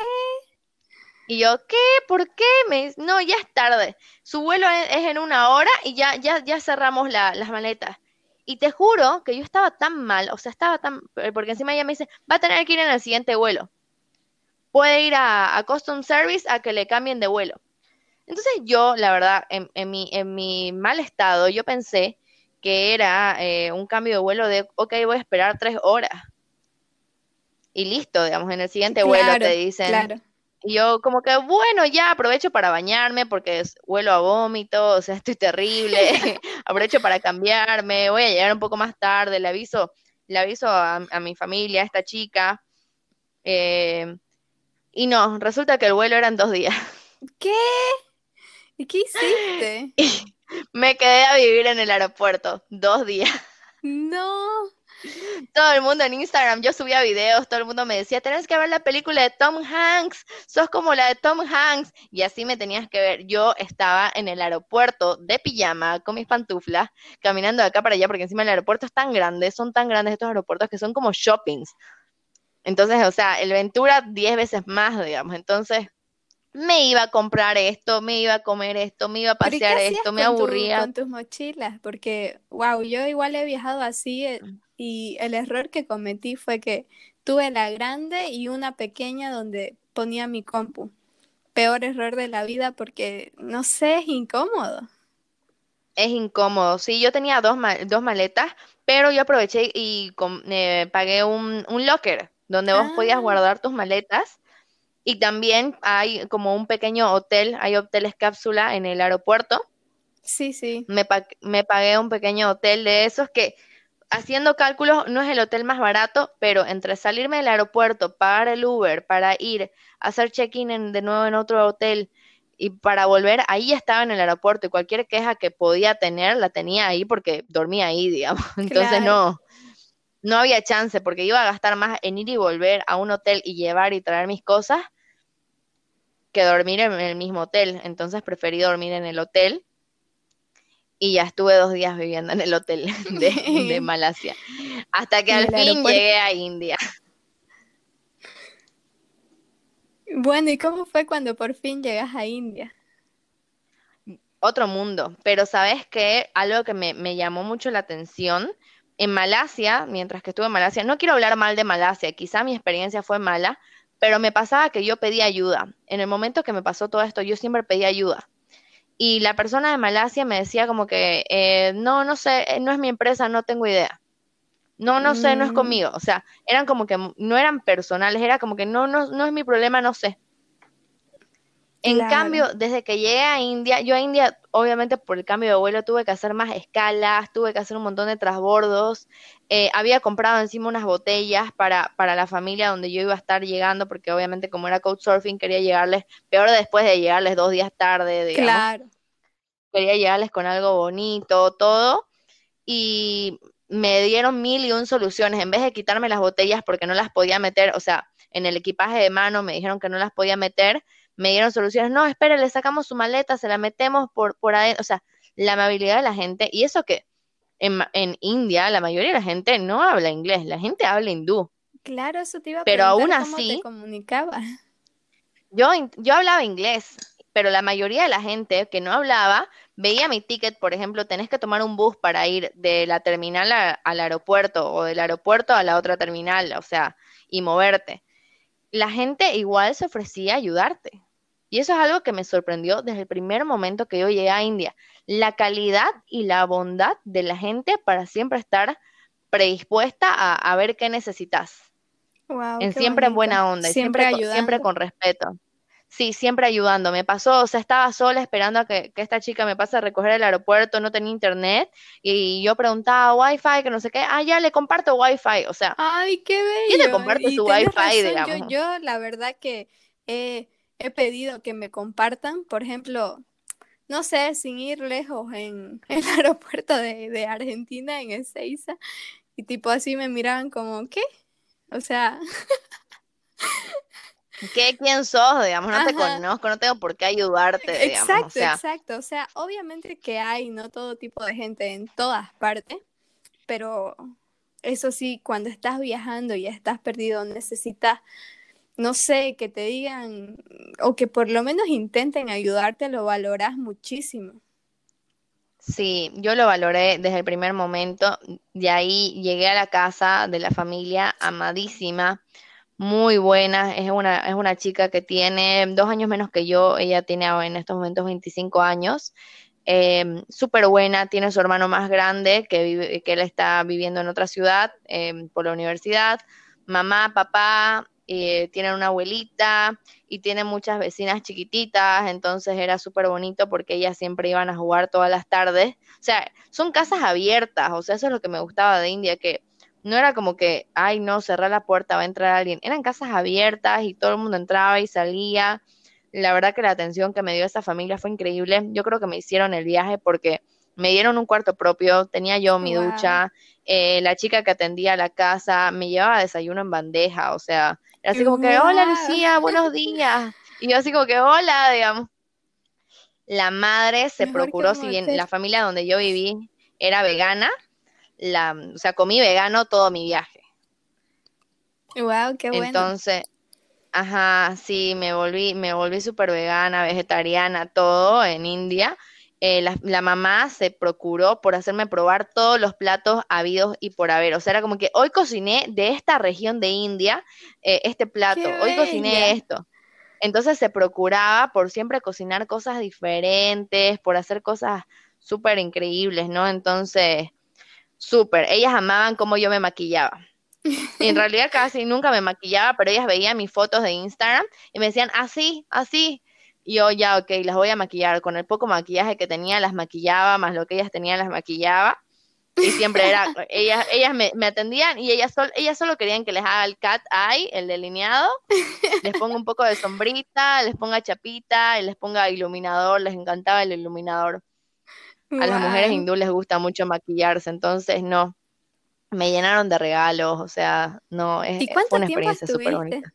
Y yo, ¿qué? ¿Por qué? Me dice, no, ya es tarde. Su vuelo es, en una hora y ya, ya, ya cerramos las maletas. Y te juro que yo estaba tan mal, o sea, estaba tan, eh, porque encima ella me dice, va a tener que ir en el siguiente vuelo. Puede ir a, a Custom Service a que le cambien de vuelo. Entonces yo, la verdad, en, mi, en mi mal estado, yo pensé que era eh, un cambio de vuelo de, ok, voy a esperar tres horas. Y listo, digamos, en el siguiente vuelo te dicen, claro. Y yo como que, bueno, ya aprovecho para bañarme porque huelo a vómito, o sea, <laughs> estoy terrible, <laughs> aprovecho para cambiarme, voy a llegar un poco más tarde, le aviso, le aviso a, mi familia, a esta chica. Eh, y no, resulta que el vuelo eran dos días. <laughs> ¿Qué? ¿Y qué hiciste? me quedé a vivir en el aeropuerto dos días. No. Todo el mundo en Instagram, yo subía videos, todo el mundo me decía, tenés que ver la película de Tom Hanks, sos como la de Tom Hanks. Y así me tenías que ver. Yo estaba en el aeropuerto de pijama, con mis pantuflas, caminando de acá para allá, porque encima el aeropuerto es tan grande, son tan grandes estos aeropuertos que son como shoppings. Entonces, o sea, el Ventura 10 veces más, digamos. Entonces, me iba a comprar esto, me iba a comer esto, me iba a pasear esto, me aburría. con tus mochilas, porque, wow, yo igual he viajado así eh, y el error que cometí fue que tuve la grande y una pequeña donde ponía mi compu. Peor error de la vida porque, no sé, es incómodo. Es incómodo, sí, yo tenía dos, dos maletas, pero yo aproveché y eh, pagué un, un, locker donde vos podías ah. guardar tus maletas y también hay como un pequeño hotel, hay hoteles cápsula en el aeropuerto. Sí, sí. Me, me pagué un pequeño hotel de esos que, haciendo cálculos, no es el hotel más barato, pero entre salirme del aeropuerto, pagar el Uber para ir a hacer check-in de nuevo en otro hotel y para volver, ahí estaba en el aeropuerto y cualquier queja que podía tener la tenía ahí porque dormía ahí, digamos. <laughs> Entonces no, no había chance porque iba a gastar más en ir y volver a un hotel y llevar y traer mis cosas que dormir en el mismo hotel. Entonces preferí dormir en el hotel y ya estuve dos días viviendo en el hotel <laughs> de, Malasia. Hasta que al fin llegué a India. Bueno, ¿y cómo fue cuando por fin llegas a India? Otro mundo, pero sabes que algo que me, me llamó mucho la atención en Malasia, mientras que estuve en Malasia, no quiero hablar mal de Malasia, quizá mi experiencia fue mala, pero me pasaba que yo pedía ayuda. En el momento que me pasó todo esto, yo siempre pedía ayuda. Y la persona de Malasia me decía como que, eh, no, no sé, eh, no es mi empresa, no tengo idea. No, no sé, no es mm. conmigo. O sea, eran como que no eran personales, era como que no, no, no es mi problema, no sé. En cambio, desde que llegué a India, yo a India, obviamente por el cambio de vuelo, tuve que hacer más escalas, tuve que hacer un montón de transbordos. Eh, había comprado encima unas botellas para, para la familia donde yo iba a estar llegando, porque obviamente como era couchsurfing, quería llegarles, peor después de llegarles dos días tarde, digamos. Claro. Quería llegarles con algo bonito, todo. Y me dieron mil y un soluciones. En vez de quitarme las botellas porque no las podía meter, o sea, en el equipaje de mano me dijeron que no las podía meter me dieron soluciones, no, espere, le sacamos su maleta, se la metemos por, por adentro, o sea, la amabilidad de la gente, y eso que en, en, India la mayoría de la gente no habla inglés, la gente habla hindú. Claro, eso te iba a Pero aún cómo así, te comunicaba. Yo, yo hablaba inglés, pero la mayoría de la gente que no hablaba veía mi ticket, por ejemplo, tenés que tomar un bus para ir de la terminal al aeropuerto o del aeropuerto a la otra terminal, o sea, y moverte la gente igual se ofrecía a ayudarte. Y eso es algo que me sorprendió desde el primer momento que yo llegué a India. La calidad y la bondad de la gente para siempre estar predispuesta a, ver qué necesitas. en siempre en buena onda, siempre, siempre, siempre con respeto. Sí, siempre ayudando. Me pasó, o sea, estaba sola esperando a que, esta chica me pase a recoger el aeropuerto, no tenía internet, y yo preguntaba wifi, que no sé qué, ah, ya le comparto wifi, o sea. Ay, qué bello. ¿Quién le comparte su wifi, digamos? Yo, yo, la verdad que he, pedido que me compartan, por ejemplo, no sé, sin ir lejos <laughs> en, el aeropuerto de, de Argentina, en Ezeiza, y tipo así me miraban como, ¿qué? O sea... ¿Qué, ¿Quién sos? Digamos, no te conozco, no tengo por qué ayudarte. Digamos. Exacto, exacto. O sea, obviamente que hay, ¿no? Todo tipo de gente en todas partes, pero eso sí, cuando estás viajando y estás perdido, necesitas, no sé, que te digan o que por lo menos intenten ayudarte, lo valoras muchísimo. Sí, yo lo valoré desde el primer momento. De ahí llegué a la casa de la familia amadísima muy buena. Es una, es una chica que tiene dos años menos que yo. Ella tiene en estos momentos 25 años. Em, súper buena. Tiene su hermano más grande que, vive, que él está viviendo en otra ciudad em, por la universidad. Mamá, papá, eh, tienen una abuelita y tiene muchas vecinas chiquititas, entonces era súper bonito porque ellas siempre iban a jugar todas las tardes. O sea, son casas abiertas, o sea, eso es lo que me gustaba de India, que no era como que, ay, no, cerrar la puerta, va a entrar alguien. Eran casas abiertas y todo el mundo entraba y salía. La verdad que la atención que me dio esa familia fue increíble. Yo creo que me hicieron el viaje porque me dieron un cuarto propio, tenía yo mi ducha, eh, la chica que atendía la casa me llevaba desayuno en bandeja, o sea, así como que, hola Lucía, buenos días. Y yo así como que, hola, digamos. La madre se procuró, si bien la familia donde yo viví era vegana, la, o sea, comí vegano todo mi viaje. Wow, qué bueno. Entonces, ajá, sí, me volví, me volví súper vegana, vegetariana, todo en India. Eh, la, mamá se procuró por hacerme probar todos los platos habidos y por haber. O sea, era como que hoy cociné de esta región de India eh, este plato, hoy cociné esto. Entonces se procuraba por siempre cocinar cosas diferentes, por hacer cosas súper increíbles, ¿no? Entonces, Súper, ellas amaban cómo yo me maquillaba. En <laughs> realidad casi nunca me maquillaba, pero ellas veían mis fotos de Instagram y me decían, así, así. Y yo ya, ok, las voy a maquillar. Con el poco maquillaje que tenía, las maquillaba, más lo que ellas tenían, las maquillaba. Y siempre era, <laughs> ellas, ellas me, atendían y ellas, ellas solo querían que les haga el cat eye, el delineado, les ponga un poco de sombrita, les ponga chapita, y les ponga iluminador, les encantaba el iluminador. A las mujeres hindú les gusta mucho maquillarse, entonces no. me llenaron de regalos, o sea, no, es, ¿Y cuánto fue una tiempo experiencia súper bonita.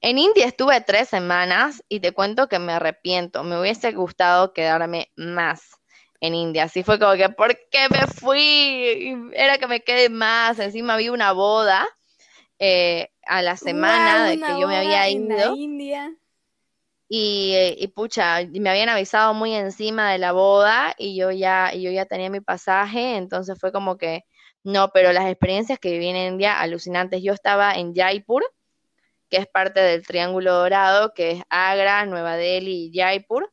En India estuve tres semanas y te cuento que me arrepiento. Me hubiese gustado quedarme más en India. Así fue como que, ¿por qué me fui? Era que me quede más. Encima había una boda eh, a la semana de que yo me había ido. India. Y, y pucha, me habían avisado muy encima de la boda y yo ya, y yo ya tenía mi pasaje, entonces fue como que, no, pero las experiencias que viví en India, alucinantes. Yo estaba en Jaipur, que es parte del Triángulo Dorado, que es Agra, Nueva Delhi y Jaipur.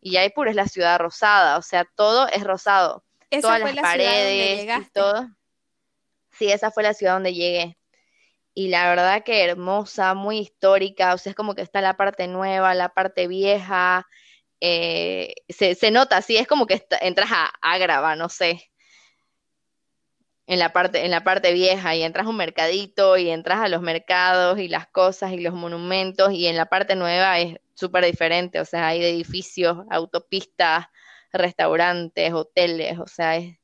Y Jaipur es la ciudad rosada, o sea, todo es rosado, Esa todas fue las la ciudad donde paredes y todo. Sí, esa fue la ciudad donde llegué. Y la verdad que hermosa, muy histórica, o sea, es como que está la parte nueva, la parte vieja, eh, se, se nota, sí, es como que está- entras a Ágrava, no sé, en la parte, en la parte vieja, y entras a un mercadito, y entras a los mercados, y las cosas, y los monumentos, y en la parte nueva es súper diferente, o sea, hay edificios, autopistas, restaurantes, hoteles, o sea, es,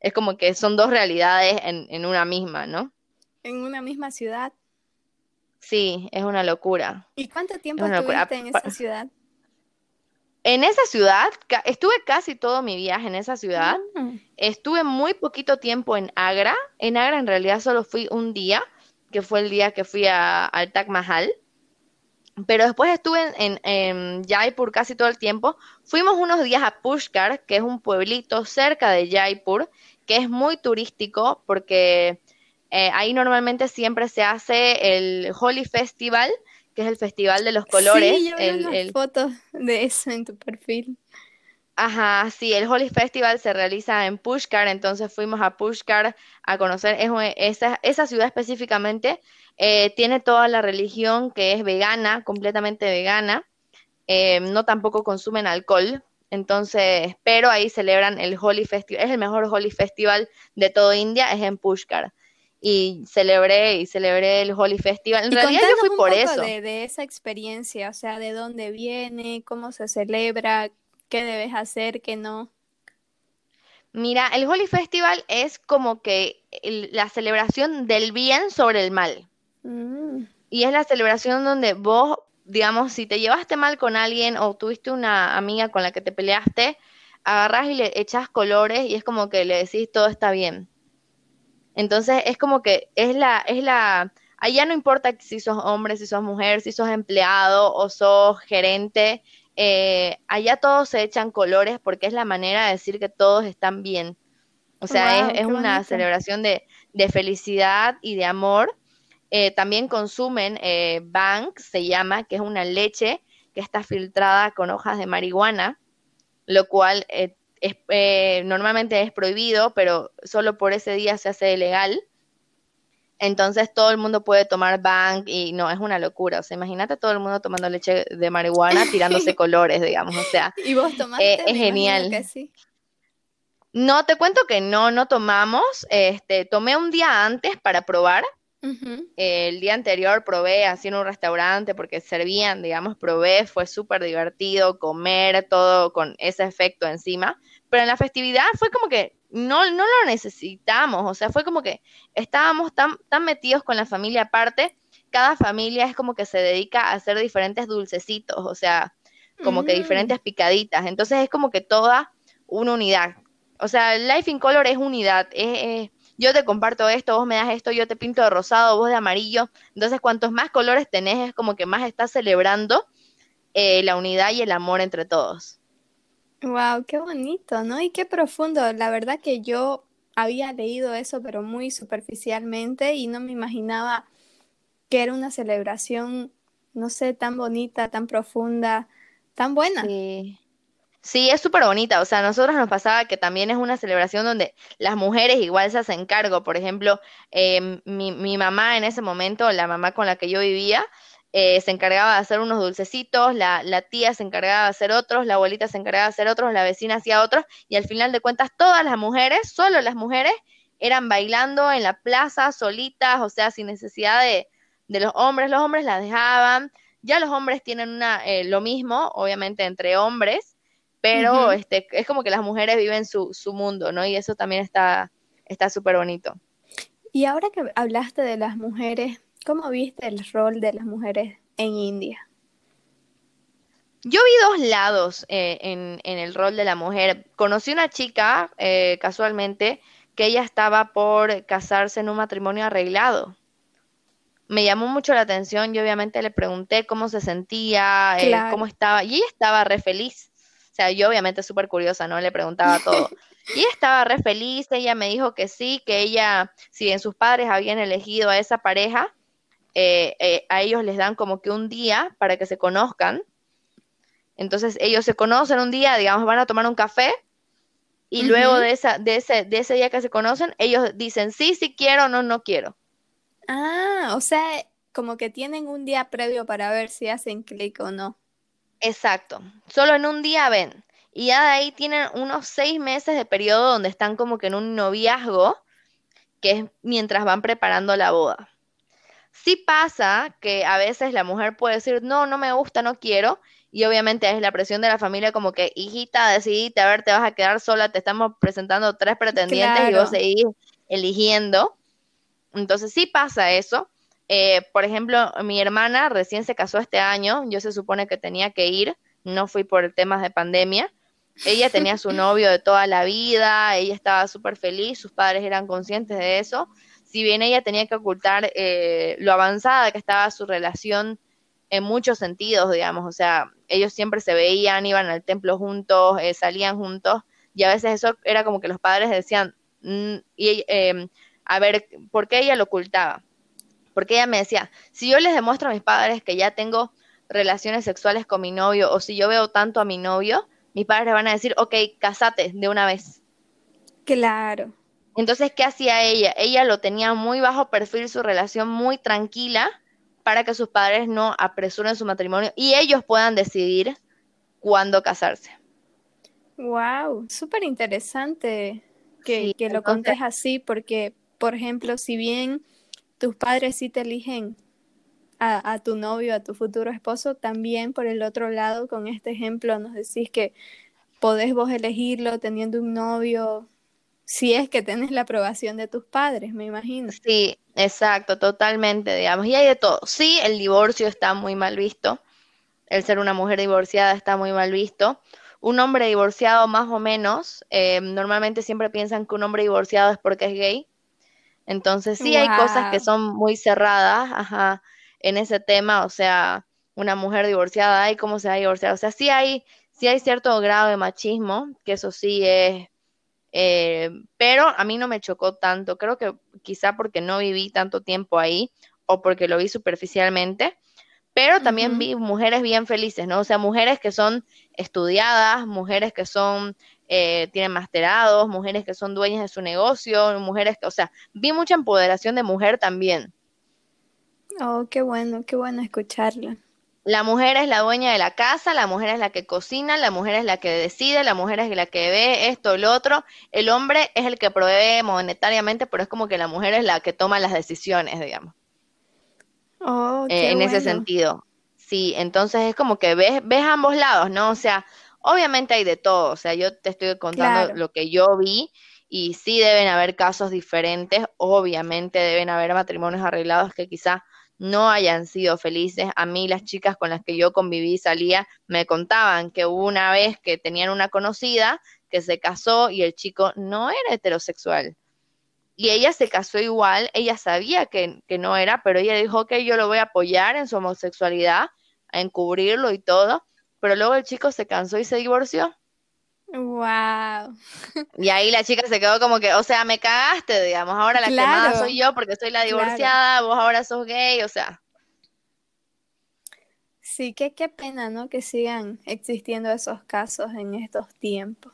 es como que son dos realidades en, en una misma, ¿no? En una misma ciudad. Sí, es una locura. ¿Y cuánto tiempo Es estuviste en Pa- esa ciudad? En esa ciudad, estuve casi todo mi viaje en esa ciudad. Mm. Estuve muy poquito tiempo en Agra. En Agra en realidad solo fui un día, que fue el día que fui a- al Taj Mahal. Pero después estuve en, en, en Jaipur casi todo el tiempo. Fuimos unos días a Pushkar, que es un pueblito cerca de Jaipur, que es muy turístico porque eh, ahí normalmente siempre se hace el Holi Festival, que es el festival de los colores. Sí, yo vi el- unas el- fotos de eso en tu perfil. Ajá, sí, el Holi Festival se realiza en Pushkar, entonces fuimos a Pushkar a conocer es esa, esa ciudad específicamente. eh, tiene toda la religión que es vegana, completamente vegana. eh, no tampoco consumen alcohol, entonces, pero ahí celebran el Holi Festival. Es el mejor Holi Festival de todo India, es en Pushkar. Y celebré y celebré el Holi Festival. En Y realidad yo fui un por poco eso. de, de esa experiencia, o sea, de dónde viene, cómo se celebra, qué debes hacer, qué no. Mira, el Holi Festival es como que el- la celebración del bien sobre el mal. Mm. Y es la celebración donde vos, digamos, si te llevaste mal con alguien o tuviste una amiga con la que te peleaste, agarrás y le echás colores y es como que le decís todo está bien. Entonces es como que es la, es la, allá no importa si sos hombre, si sos mujer, si sos empleado o sos gerente, eh, allá todos se echan colores porque es la manera de decir que todos están bien. O sea, es, una bonito. celebración de, de felicidad y de amor. Eh, también consumen eh, Bang, se llama, que es una leche que está filtrada con hojas de marihuana, lo cual eh, es, eh, normalmente es prohibido, pero solo por ese día se hace legal. Entonces todo el mundo puede tomar Bang y no, es una locura. O sea, imagínate todo el mundo tomando leche de marihuana, <laughs> tirándose colores, digamos. O sea, ¿Y vos tomaste? Eh, es genial. que sí. no, te cuento que no, no tomamos. Este, tomé un día antes para probar. El día anterior probé así en un restaurante porque servían, digamos, probé, fue súper divertido comer todo con ese efecto encima, pero en la festividad fue como que no, no lo necesitamos, o sea, fue como que estábamos tan, tan metidos con la familia aparte, cada familia es como que se dedica a hacer diferentes dulcecitos, o sea, como que Mm. diferentes picaditas, entonces es como que toda una unidad. O sea, Life in Color es unidad, es, es- yo te comparto esto, vos me das esto, yo te pinto de rosado, vos de amarillo. Entonces, cuantos más colores tenés, es como que más estás celebrando eh, la unidad y el amor entre todos. Wow, qué bonito, ¿no? Y qué profundo. La verdad que yo había leído eso, pero muy superficialmente y no me imaginaba que era una celebración, no sé, tan bonita, tan profunda, tan buena. Sí. Sí, es súper bonita. O sea, a nosotros nos pasaba que también es una celebración donde las mujeres igual se hacen cargo. Por ejemplo, eh, mi, mi mamá en ese momento, la mamá con la que yo vivía, eh, se encargaba de hacer unos dulcecitos, la, la tía se encargaba de hacer otros, la abuelita se encargaba de hacer otros, la vecina hacía otros, y al final de cuentas todas las mujeres, solo las mujeres, eran bailando en la plaza solitas, o sea, sin necesidad de, de los hombres. Los hombres las dejaban. Ya los hombres tienen una, eh, lo mismo, obviamente entre hombres pero este, es como que las mujeres viven su, su mundo, ¿no? Y eso también está está súper bonito. Y ahora que hablaste de las mujeres, ¿cómo viste el rol de las mujeres en India? Yo vi dos lados eh, en, el rol de la mujer. Conocí una chica eh, casualmente que ella estaba por casarse en un matrimonio arreglado. Me llamó mucho la atención y obviamente le pregunté cómo se sentía, eh, cómo estaba, y ella estaba re feliz. O sea, yo obviamente súper curiosa, ¿no? Le preguntaba todo. <laughs> Y ella estaba re feliz, ella me dijo que sí, que ella, si bien sus padres habían elegido a esa pareja, a ellos les dan como que un día para que se conozcan entonces ellos se conocen un día, digamos, van a tomar un café y luego de, esa, de, ese, de ese día que se conocen, ellos dicen sí, sí quiero, no, no quiero. Ah, o sea, como que tienen un día previo para ver si hacen clic o no. Exacto, solo en un día ven. Y ya de ahí tienen unos seis meses de periodo donde están como que en un noviazgo, que es mientras van preparando la boda. Sí pasa que a veces la mujer puede decir, no, no me gusta, no quiero, y obviamente es la presión de la familia como que, hijita, decidite, a ver, te vas a quedar sola, te estamos presentando tres pretendientes y vos seguís eligiendo. Entonces sí pasa eso. Eh, por ejemplo, mi hermana recién se casó este año, yo se supone que tenía que ir, no fui por temas de pandemia. Ella tenía su <laughs> novio de toda la vida, ella estaba súper feliz, sus padres eran conscientes de eso. Si bien ella tenía que ocultar eh, lo avanzada que estaba su relación en muchos sentidos, digamos, o sea, ellos siempre se veían, iban al templo juntos, eh, salían juntos, y a veces eso era como que los padres decían, mm", y, em, a ver, ¿por qué ella lo ocultaba? Porque ella me decía, si yo les demuestro a mis padres que ya tengo relaciones sexuales con mi novio, o si yo veo tanto a mi novio, mis padres van a decir, ok, casate de una vez. Claro. Entonces, ¿qué hacía ella? Ella lo tenía muy bajo perfil, su relación muy tranquila, para que sus padres no apresuren su matrimonio y ellos puedan decidir cuándo casarse. Wow, súper interesante que, lo contes así, porque, por ejemplo, si bien tus padres sí te eligen a, a, tu novio, a tu futuro esposo, también por el otro lado, con este ejemplo, nos decís que podés vos elegirlo teniendo un novio, si es que tenés la aprobación de tus padres, me imagino. Sí, exacto, totalmente, digamos. Y hay de todo. Sí, el divorcio está muy mal visto. El ser una mujer divorciada está muy mal visto. Un hombre divorciado más o menos, eh, normalmente siempre piensan que un hombre divorciado es porque es gay. Entonces sí hay cosas que son muy cerradas, ajá, en ese tema, o sea, una mujer divorciada, ¿y cómo se va a divorciar? O sea, sí hay, sí hay cierto grado de machismo, que eso sí es eh, pero a mí no me chocó tanto, creo que quizá porque no viví tanto tiempo ahí o porque lo vi superficialmente, pero también vi mujeres bien felices, ¿no? O sea, mujeres que son estudiadas, mujeres que son, eh, tienen masterados, mujeres que son dueñas de su negocio, mujeres que, o sea, vi mucha empoderación de mujer también. Oh, qué bueno, qué bueno escucharla. La mujer es la dueña de la casa, la mujer es la que cocina, la mujer es la que decide, la mujer es la que ve esto, lo otro. El hombre es el que provee monetariamente, pero es como que la mujer es la que toma las decisiones, digamos. Oh, eh, en ese sentido. Sí, entonces es como que ves, ves ambos lados, ¿no? O sea, obviamente hay de todo. O sea, yo te estoy contando lo que yo vi y sí deben haber casos diferentes. Obviamente deben haber matrimonios arreglados que quizá no hayan sido felices. A mí las chicas con las que yo conviví salía me contaban que hubo una vez que tenían una conocida que se casó y el chico no era heterosexual. Y ella se casó igual, ella sabía que, no era, pero ella dijo que yo lo voy a apoyar en su homosexualidad, a encubrirlo y todo, pero luego el chico se cansó y se divorció. Wow. Y ahí la chica se quedó como que, o sea, me cagaste, digamos, ahora la quemada soy yo porque soy la divorciada, vos ahora sos gay, o sea. Sí, qué, qué pena, ¿no? Que sigan existiendo esos casos en estos tiempos.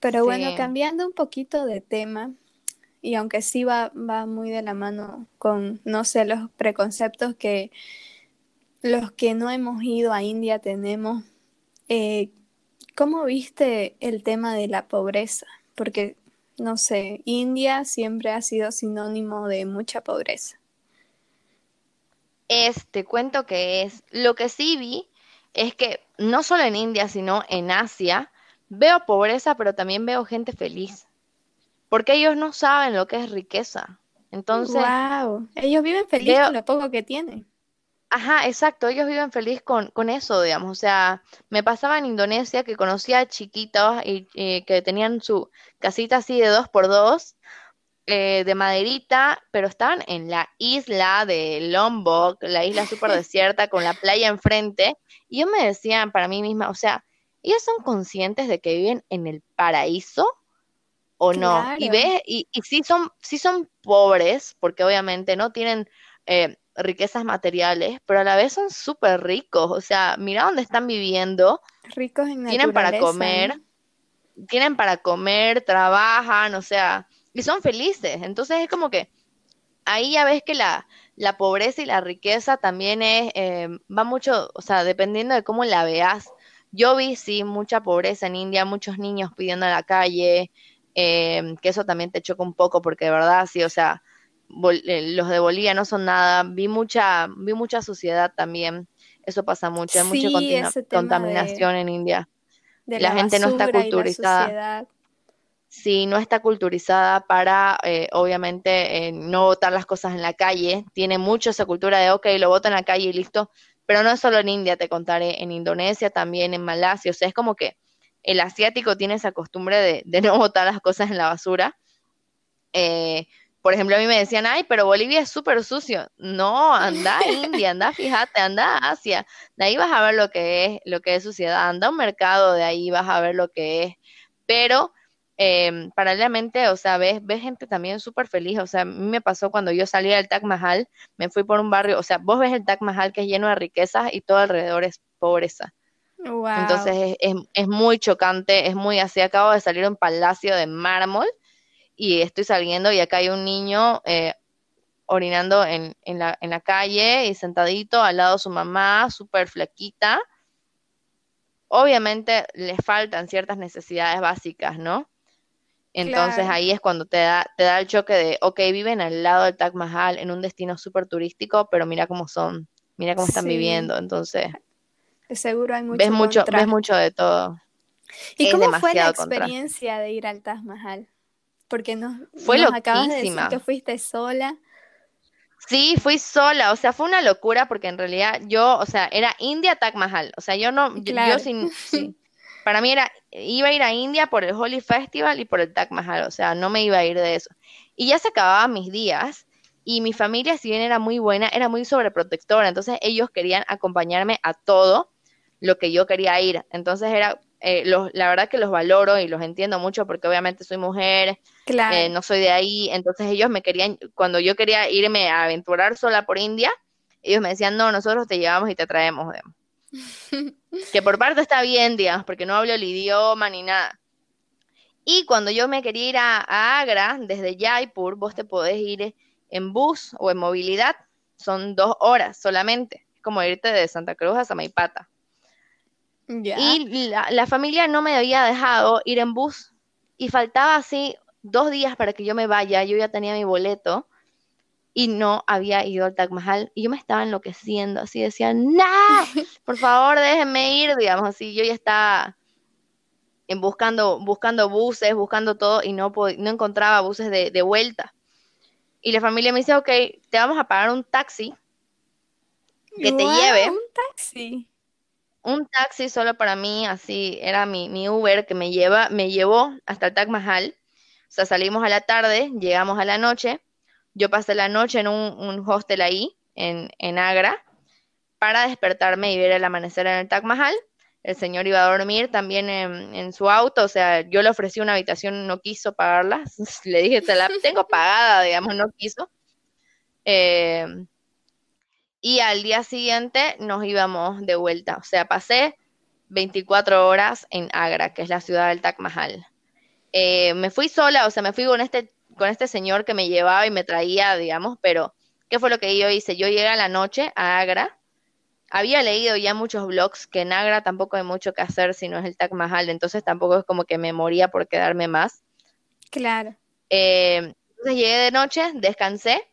Pero bueno, cambiando un poquito de tema, y aunque sí va, va muy de la mano con, no sé, los preconceptos que los que no hemos ido a India tenemos, eh, ¿Cómo viste el tema de la pobreza? Porque, no sé, India siempre ha sido sinónimo de mucha pobreza. Este cuento que es, lo que sí vi es que no solo en India, sino en Asia, veo pobreza, pero también veo gente feliz, porque ellos no saben lo que es riqueza. Entonces, wow. ellos viven feliz con lo poco que tienen. Ajá, exacto, ellos viven feliz con, con eso, digamos. O sea, me pasaba en Indonesia que conocía chiquitos y, eh, que tenían su casita así de dos por dos, eh, de maderita, pero estaban en la isla de Lombok, la isla súper <laughs> desierta, con la playa enfrente. Y yo me decía para mí misma, o sea, ¿ellos son conscientes de que viven en el paraíso o no? Y ves, y, y sí son, sí son pobres, porque obviamente no tienen eh, riquezas materiales, pero a la vez son súper ricos. O sea, mira dónde están viviendo. Ricos en Tienen para comer, tienen para comer, trabajan, o sea, y son felices. Entonces es como que ahí ya ves que la, la pobreza y la riqueza también es, eh, va mucho, o sea, dependiendo de cómo la veas. Yo vi, sí, mucha pobreza en India, muchos niños pidiendo en la calle, eh, que eso también te choca un poco porque de verdad, sí, o sea, los de Bolivia no son nada, vi mucha, vi mucha suciedad también, eso pasa mucho, hay mucha contaminación en India. la, gente no está culturizada. Sí, no está culturizada para, eh, obviamente, eh, no botar las cosas en la calle. Tiene mucho esa cultura de, ok, lo boto en la calle y listo. Pero no es solo en India, te contaré, en Indonesia también, en Malasia. O sea, es como que el asiático tiene esa costumbre de, de no botar las cosas en la basura. Eh, por ejemplo, a mí me decían, ay, pero Bolivia es súper sucio. No, anda a India, anda, fíjate, anda a Asia. De ahí vas a ver lo que es, lo que es suciedad. Anda a un mercado, de ahí vas a ver lo que es. Pero em, paralelamente, o sea, ves, ves gente también súper feliz. O sea, a mí me pasó cuando yo salí del Taj Mahal, me fui por un barrio, o sea, vos ves el Taj Mahal que es lleno de riquezas y todo alrededor es pobreza. Entonces es, es, muy chocante, es muy así. Acabo de salir a un palacio de mármol y estoy saliendo y acá hay un niño eh, orinando en, en, la, en la calle y sentadito al lado de su mamá, súper flaquita. Obviamente le faltan ciertas necesidades básicas, ¿no? Entonces ahí es cuando te da, te da el choque de, ok, viven al lado del Taj Mahal en un destino súper turístico, pero mira cómo son, mira cómo están viviendo. Entonces, seguro hay mucho ves mucho, ves mucho de todo. ¿Y cómo fue la experiencia de ir al Taj Mahal? Porque no fue nos acabas de decir que fuiste sola. Sí, fui sola, o sea, fue una locura porque en realidad yo, o sea, era India Taj Mahal, o sea, yo no, yo, sin, <laughs> para mí era, iba a ir a India por el Holy Festival y por el Taj Mahal, o sea, no me iba a ir de eso. Y ya se acababan mis días y mi familia, si bien era muy buena, era muy sobreprotectora, entonces ellos querían acompañarme a todo lo que yo quería ir, entonces era eh, la verdad que los valoro y los entiendo mucho porque obviamente soy mujer, eh, no soy de ahí, entonces ellos me querían, cuando yo quería irme a aventurar sola por India, ellos me decían, no, nosotros te llevamos y te traemos, <laughs> que por parte está bien, digamos, porque no hablo el idioma ni nada. Y cuando yo me quería ir a, Agra, desde Jaipur, vos te podés ir en bus o en movilidad, son dos horas solamente, es como irte de Santa Cruz a Samaipata. Y la, familia no me había dejado ir en bus y faltaba así dos días para que yo me vaya, yo ya tenía mi boleto y no había ido al Taj Mahal y yo me estaba enloqueciendo, así decía, no, <laughs> por favor déjenme ir, digamos así, yo ya estaba en buscando, buscando buses, buscando todo y no, no encontraba buses de, de vuelta. Y la familia me dice, ok, te vamos a pagar un taxi que te lleve. Un taxi un taxi solo para mí, así era mi, mi, Uber que me lleva, me llevó hasta el Taj Mahal. O sea, salimos a la tarde, llegamos a la noche. Yo pasé la noche en un, hostel ahí, en, en, Agra, para despertarme y ver el amanecer en el Taj Mahal. El señor iba a dormir también en, su auto, o sea, yo le ofrecí una habitación, no quiso pagarla. <laughs> le dije, te la tengo pagada, digamos, no quiso. Eh, y al día siguiente nos íbamos de vuelta. O sea, pasé 24 horas en Agra, que es la ciudad del Taj Mahal. Eh, me fui sola, o sea, me fui con este, con este señor que me llevaba y me traía, digamos, pero ¿qué fue lo que yo hice? Yo llegué a la noche a Agra. Había leído ya muchos blogs que en Agra tampoco hay mucho que hacer si no es el Taj Mahal, entonces tampoco es como que me moría por quedarme más. Claro. Eh, entonces llegué de noche, descansé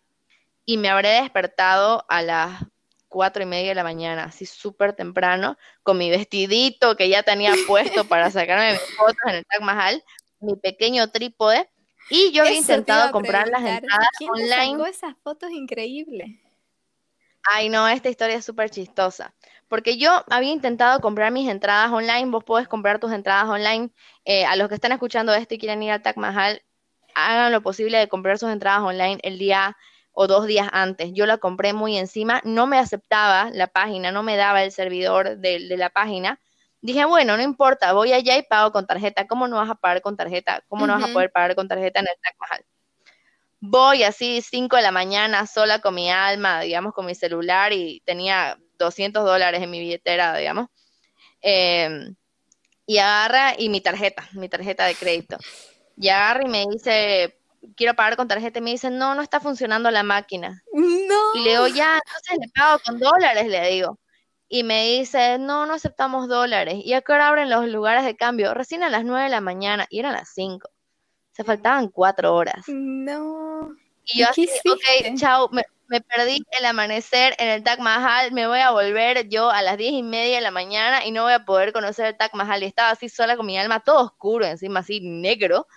y me habré despertado a las cuatro y media de la mañana, así súper temprano, con mi vestidito que ya tenía <laughs> puesto para sacarme mis fotos en el Taj Mahal, mi pequeño trípode, Y yo había intentado comprar las entradas ¿Quién online. Te esas fotos increíbles. Ay, no, esta historia es súper chistosa. Porque yo había intentado comprar mis entradas online. Vos podés comprar tus entradas online. Eh, a los que están escuchando esto y quieren ir al Taj Mahal, hagan lo posible de comprar sus entradas online el día o dos días antes. Yo la compré muy encima. No me aceptaba la página, no me daba el servidor de, la página. Dije, bueno, no importa, voy allá y pago con tarjeta. ¿Cómo no vas a pagar con tarjeta? ¿Cómo no vas a poder pagar con tarjeta en el Taj Mahal? voy así 5 de la mañana sola con mi alma, digamos, con mi celular y tenía 200 dólares en mi billetera, digamos. Em, y agarra y mi tarjeta, mi tarjeta de crédito. Y agarra y me dice, quiero pagar con tarjeta. Y me dice, no, no está funcionando la máquina. No. Y le digo, ya, entonces le pago con dólares, le digo. Y me dice, no, no aceptamos dólares. ¿Y a qué hora abren los lugares de cambio? Recién a las 9 de la mañana y eran las 5. Se faltaban cuatro horas. No. Y yo así, ok, chao, me, perdí el amanecer en el Taj Mahal, me voy a volver yo a las diez y media de la mañana y no voy a poder conocer el Taj Mahal. Y estaba así sola con mi alma, todo oscuro, encima así negro.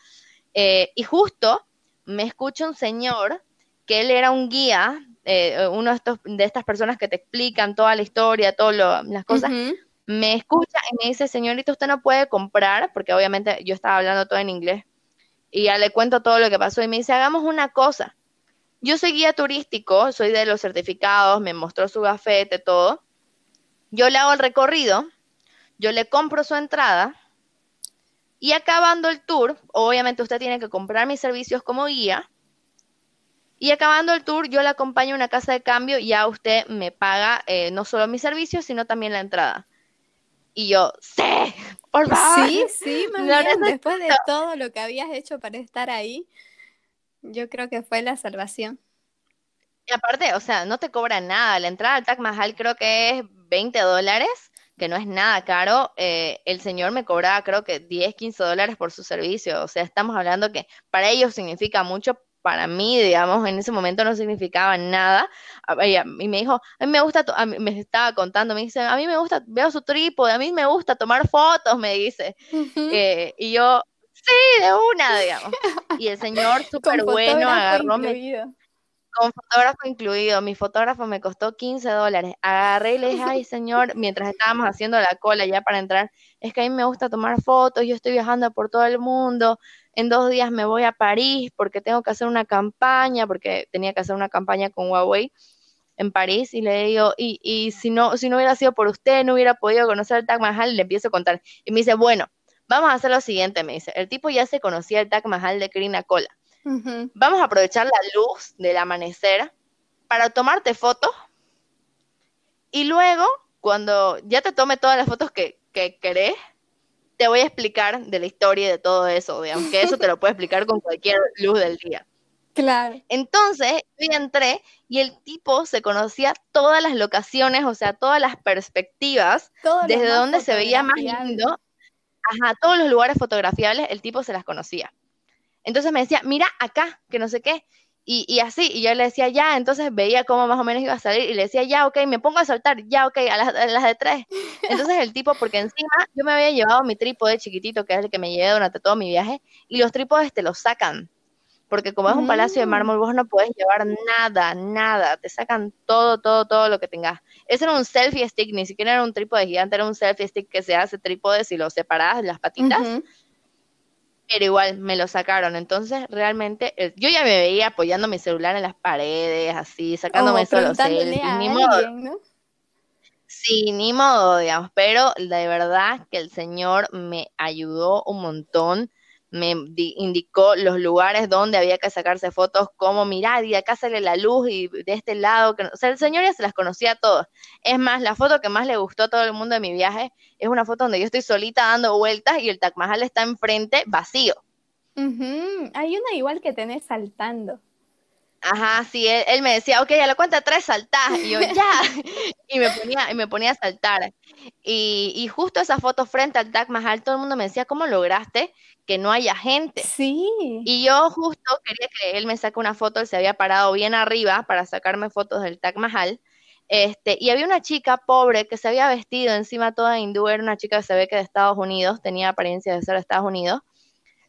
Eh, y justo me escucha un señor que él era un guía, eh, uno de, estos, de estas personas que te explican toda la historia, todas las cosas. Me escucha y me dice, señorita, usted no puede comprar, porque obviamente yo estaba hablando todo en inglés y ya le cuento todo lo que pasó y me dice, hagamos una cosa. Yo soy guía turístico, soy de los certificados, me mostró su gafete, todo. Yo le hago el recorrido, yo le compro su entrada y acabando el tour, obviamente usted tiene que comprar mis servicios como guía. Y acabando el tour, yo le acompaño a una casa de cambio y ya usted me paga eh, no solo mis servicios, sino también la entrada. Y yo, sí, por favor. Sí, <laughs> sí, más bien, después de todo lo que habías hecho para estar ahí, yo creo que fue la salvación. Y aparte, o sea, no te cobra nada. La entrada al Taj Mahal creo que es 20 dólares, que no es nada caro. Eh, el señor me cobraba creo que 10, 15 dólares por su servicio. O sea, estamos hablando que para ellos significa mucho, para mí, digamos, en ese momento no significaba nada. Y me dijo, a mí me gusta, me estaba contando, me dice, a mí me gusta, veo su trípode, a mí me gusta tomar fotos, me dice. Eh, y yo, sí, de una, <laughs> digamos. Y el señor súper bueno agarró, con fotógrafo incluido, mi fotógrafo me costó 15 dólares. Agarré y le dije, ay señor, mientras estábamos haciendo la cola ya para entrar, es que a mí me gusta tomar fotos, yo estoy viajando por todo el mundo, en dos días me voy a París porque tengo que hacer una campaña, porque tenía que hacer una campaña con Huawei en París y le digo, y, y si no, si no hubiera sido por usted, no hubiera podido conocer el Taj Mahal, y le empiezo a contar. Y me dice, bueno, vamos a hacer lo siguiente, me dice, el tipo ya se conocía el Taj Mahal de Krina Cola. Vamos a aprovechar la luz del amanecer para tomarte fotos y luego, cuando ya te tome todas las fotos que, que querés, te voy a explicar de la historia y de todo eso, digamos, que eso te lo puedo explicar con cualquier luz del día. Claro. Entonces, yo entré y el tipo se conocía todas las locaciones, o sea, todas las perspectivas, desde donde se veía más lindo, ajá, todos los lugares fotografiables, el tipo se las conocía. Entonces me decía, mira acá, que no sé qué. Y, así, y yo le decía ya, entonces veía cómo más o menos iba a salir y le decía ya, ok, me pongo a saltar, ya, ok, a las, de tres. <laughs> Entonces el tipo, porque encima yo me había llevado mi trípode chiquitito, que es el que me llevé durante todo mi viaje, y los trípodes te los sacan. Porque como es un palacio de mármol, vos no puedes llevar nada, nada. Te sacan todo, todo, todo lo que tengas. Ese era un selfie stick, ni siquiera era un trípode gigante, era un selfie stick que se hace trípode si lo separas las patitas pero igual me lo sacaron. Entonces, realmente, eh, yo ya me veía apoyando mi celular en las paredes, así, sacándome solo selfies, ni modo. Sí, ni modo, digamos, pero de verdad que el Señor me ayudó un montón me indicó los lugares donde había que sacarse fotos, como mirar, y acá sale la luz, y de este lado, o sea, el señor ya se las conocía a todos. Es más, la foto que más le gustó a todo el mundo de mi viaje es una foto donde yo estoy solita dando vueltas y el Taj Mahal está enfrente vacío. Hay una igual que tenés saltando. Ajá, sí, él, me decía, ok, a la cuenta tres saltás, y yo, ya, <laughs> y me ponía, y me ponía a saltar. Y, y, justo esa foto frente al Taj Mahal, todo el mundo me decía, ¿cómo lograste que no haya gente? Sí. Y yo justo quería que él me saque una foto, él se había parado bien arriba para sacarme fotos del Taj Mahal, este, y había una chica pobre que se había vestido encima toda hindú, era una chica que se ve que de Estados Unidos, tenía apariencia de ser de Estados Unidos,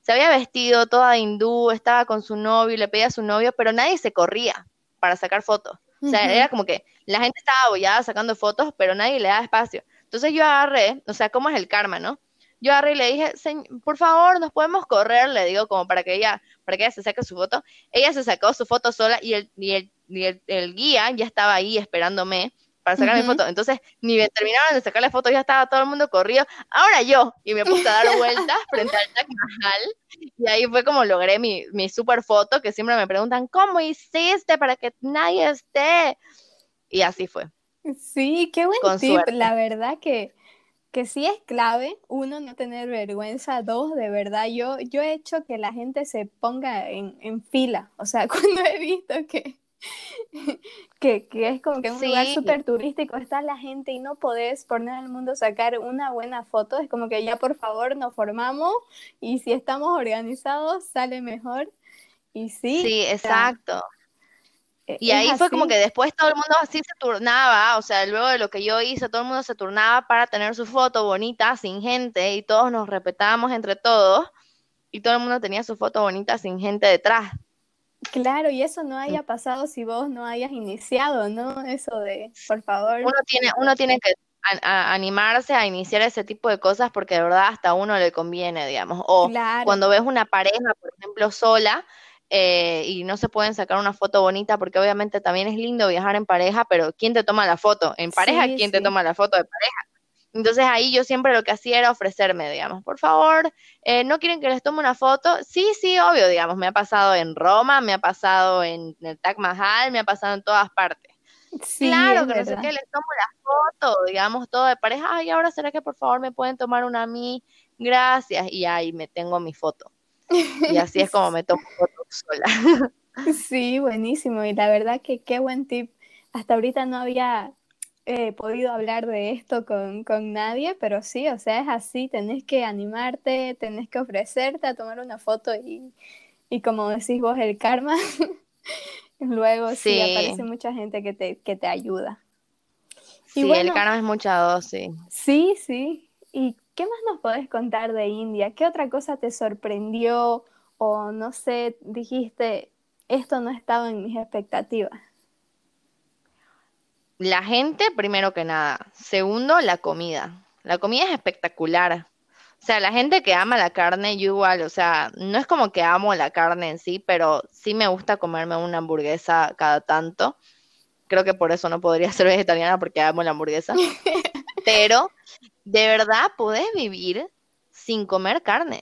se había vestido toda hindú, estaba con su novio, le pedía a su novio, pero nadie se corría para sacar fotos. O sea, era como que la gente estaba abollada sacando fotos, pero nadie le daba espacio. Entonces yo agarré, o sea, ¿cómo es el karma, no? Yo agarré y le dije, por favor, nos podemos correr, le digo, como para que ella, para que ella se saque su foto. Ella se sacó su foto sola y el, y el, y el guía ya estaba ahí esperándome para sacar mi foto. Entonces, ni me terminaron de sacar la foto, ya estaba todo el mundo corrido. Ahora yo, y me puse a dar <laughs> vueltas frente al Taj Mahal, y ahí fue como logré mi, mi super foto, que siempre me preguntan, ¿cómo hiciste para que nadie esté? Y así fue. Sí, qué buen tip. La verdad que, que sí es clave, uno, no tener vergüenza, dos, de verdad, yo, yo he hecho que la gente se ponga en, en fila, o sea, <laughs> cuando he visto que <laughs> que, que, es como que un lugar súper turístico, está la gente y no podés por nada del mundo sacar una buena foto, es como que ya por favor nos formamos y si estamos organizados sale mejor. Y sí. Sí, exacto. E, y ahí fue como que después todo el mundo así se turnaba, o sea, luego de lo que yo hice, todo el mundo se turnaba para tener su foto bonita, sin gente, y todos nos respetábamos entre todos, y todo el mundo tenía su foto bonita sin gente detrás. Claro, y eso no haya pasado si vos no hayas iniciado, ¿no? Eso de, por favor. Uno tiene, uno tiene que animarse a iniciar ese tipo de cosas porque de verdad hasta a uno le conviene, digamos. O cuando ves una pareja, por ejemplo, sola, eh, y no se pueden sacar una foto bonita porque obviamente también es lindo viajar en pareja, pero ¿quién te toma la foto? En pareja, ¿quién te toma la foto de pareja? Entonces ahí yo siempre lo que hacía era ofrecerme, digamos, por favor, eh, ¿no quieren que les tome una foto? Sí, sí, obvio, digamos, me ha pasado en Roma, me ha pasado en el Taj Mahal, me ha pasado en todas partes. claro, que no sé qué, les tomo la foto, digamos, todo de pareja, ay, ahora será que por favor me pueden tomar una a mí, gracias, y ahí me tengo mi foto. Y <laughs> así es como me tomo fotos sola. <laughs> Sí, buenísimo, y la verdad que qué buen tip. Hasta ahorita no había he podido hablar de esto con, con, nadie, pero sí, o sea, es así, tenés que animarte, tenés que ofrecerte a tomar una foto y, y como decís vos, el karma, <laughs> luego sí. aparece mucha gente que te, que te ayuda. sí, el karma es mucha dosis. Sí, sí. ¿Y qué más nos podés contar de India? ¿Qué otra cosa te sorprendió o no sé, dijiste, esto no estaba en mis expectativas? La gente, primero que nada. Segundo, la comida. La comida es espectacular. O sea, la gente que ama la carne, yo igual, o sea, no es como que amo la carne en sí, pero sí me gusta comerme una hamburguesa cada tanto. Creo que por eso no podría <laughs> ser vegetariana porque amo la hamburguesa. <laughs> Pero de verdad podés vivir sin comer carne.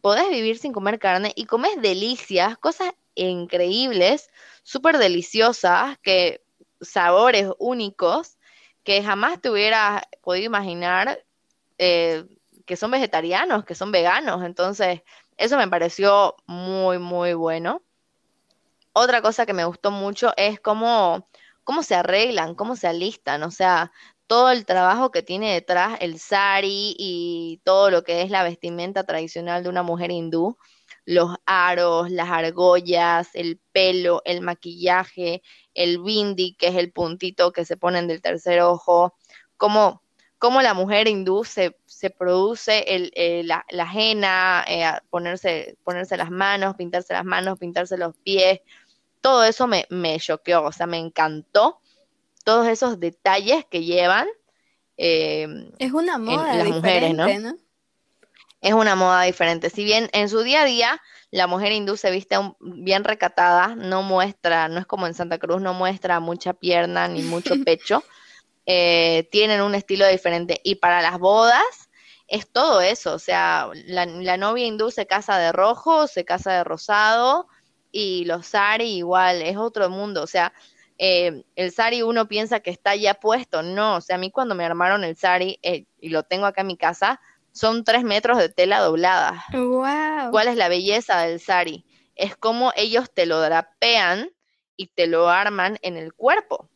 Podés vivir sin comer carne y comes delicias, cosas increíbles, súper deliciosas, que sabores únicos que jamás te hubieras podido imaginar eh, que son vegetarianos, que son veganos. Entonces, eso me pareció muy, muy bueno. Otra cosa que me gustó mucho es cómo, cómo se arreglan, cómo se alistan, o sea, todo el trabajo que tiene detrás el sari y todo lo que es la vestimenta tradicional de una mujer hindú los aros, las argollas, el pelo, el maquillaje, el bindi, que es el puntito que se ponen del tercer ojo, cómo, cómo la mujer hindú se, se produce el, eh, la, la, ajena, eh, ponerse, ponerse las manos, pintarse las manos, pintarse los pies, todo eso me, me choqueó, o sea, me encantó todos esos detalles que llevan. Eh, es una moda las mujeres, ¿no? Es una moda diferente. Si bien en su día a día la mujer hindú se viste bien recatada, no muestra, no es como en Santa Cruz, no muestra mucha pierna ni mucho <laughs> pecho, eh, tienen un estilo diferente. Y para las bodas es todo eso, o sea, la, novia hindú se casa de rojo, se casa de rosado y los sari igual, es otro mundo, o sea, eh, el sari uno piensa que está ya puesto, no, o sea, a mí cuando me armaron el sari eh, y lo tengo acá en mi casa, son tres metros de tela doblada. Wow. ¿Cuál es la belleza del sari? Es como ellos te lo drapean y te lo arman en el cuerpo.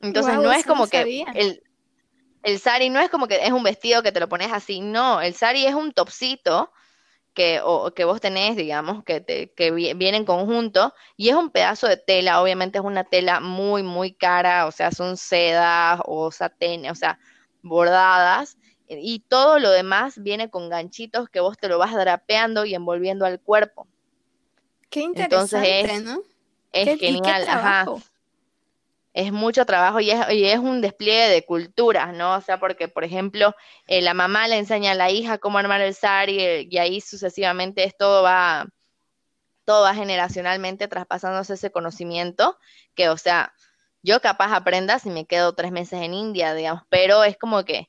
Entonces no es como que el, el sari no es como que es un vestido que te lo pones así, no, el sari es un topsito que, o, que vos tenés, digamos, que, te, que viene en conjunto, y es un pedazo de tela, obviamente es una tela muy, muy cara, o sea, son sedas o satén, o sea, bordadas y todo lo demás viene con ganchitos que vos te lo vas drapeando y envolviendo al cuerpo. Qué interesante, Entonces es, ¿no? Es genial, ajá. Es mucho trabajo y es, y es, un despliegue de culturas, ¿no? O sea, porque, por ejemplo, eh, la mamá le enseña a la hija cómo armar el sari y, y ahí sucesivamente es todo va, todo va generacionalmente traspasándose ese conocimiento, que, o sea, yo capaz aprenda si me quedo tres meses en India, digamos, pero es como que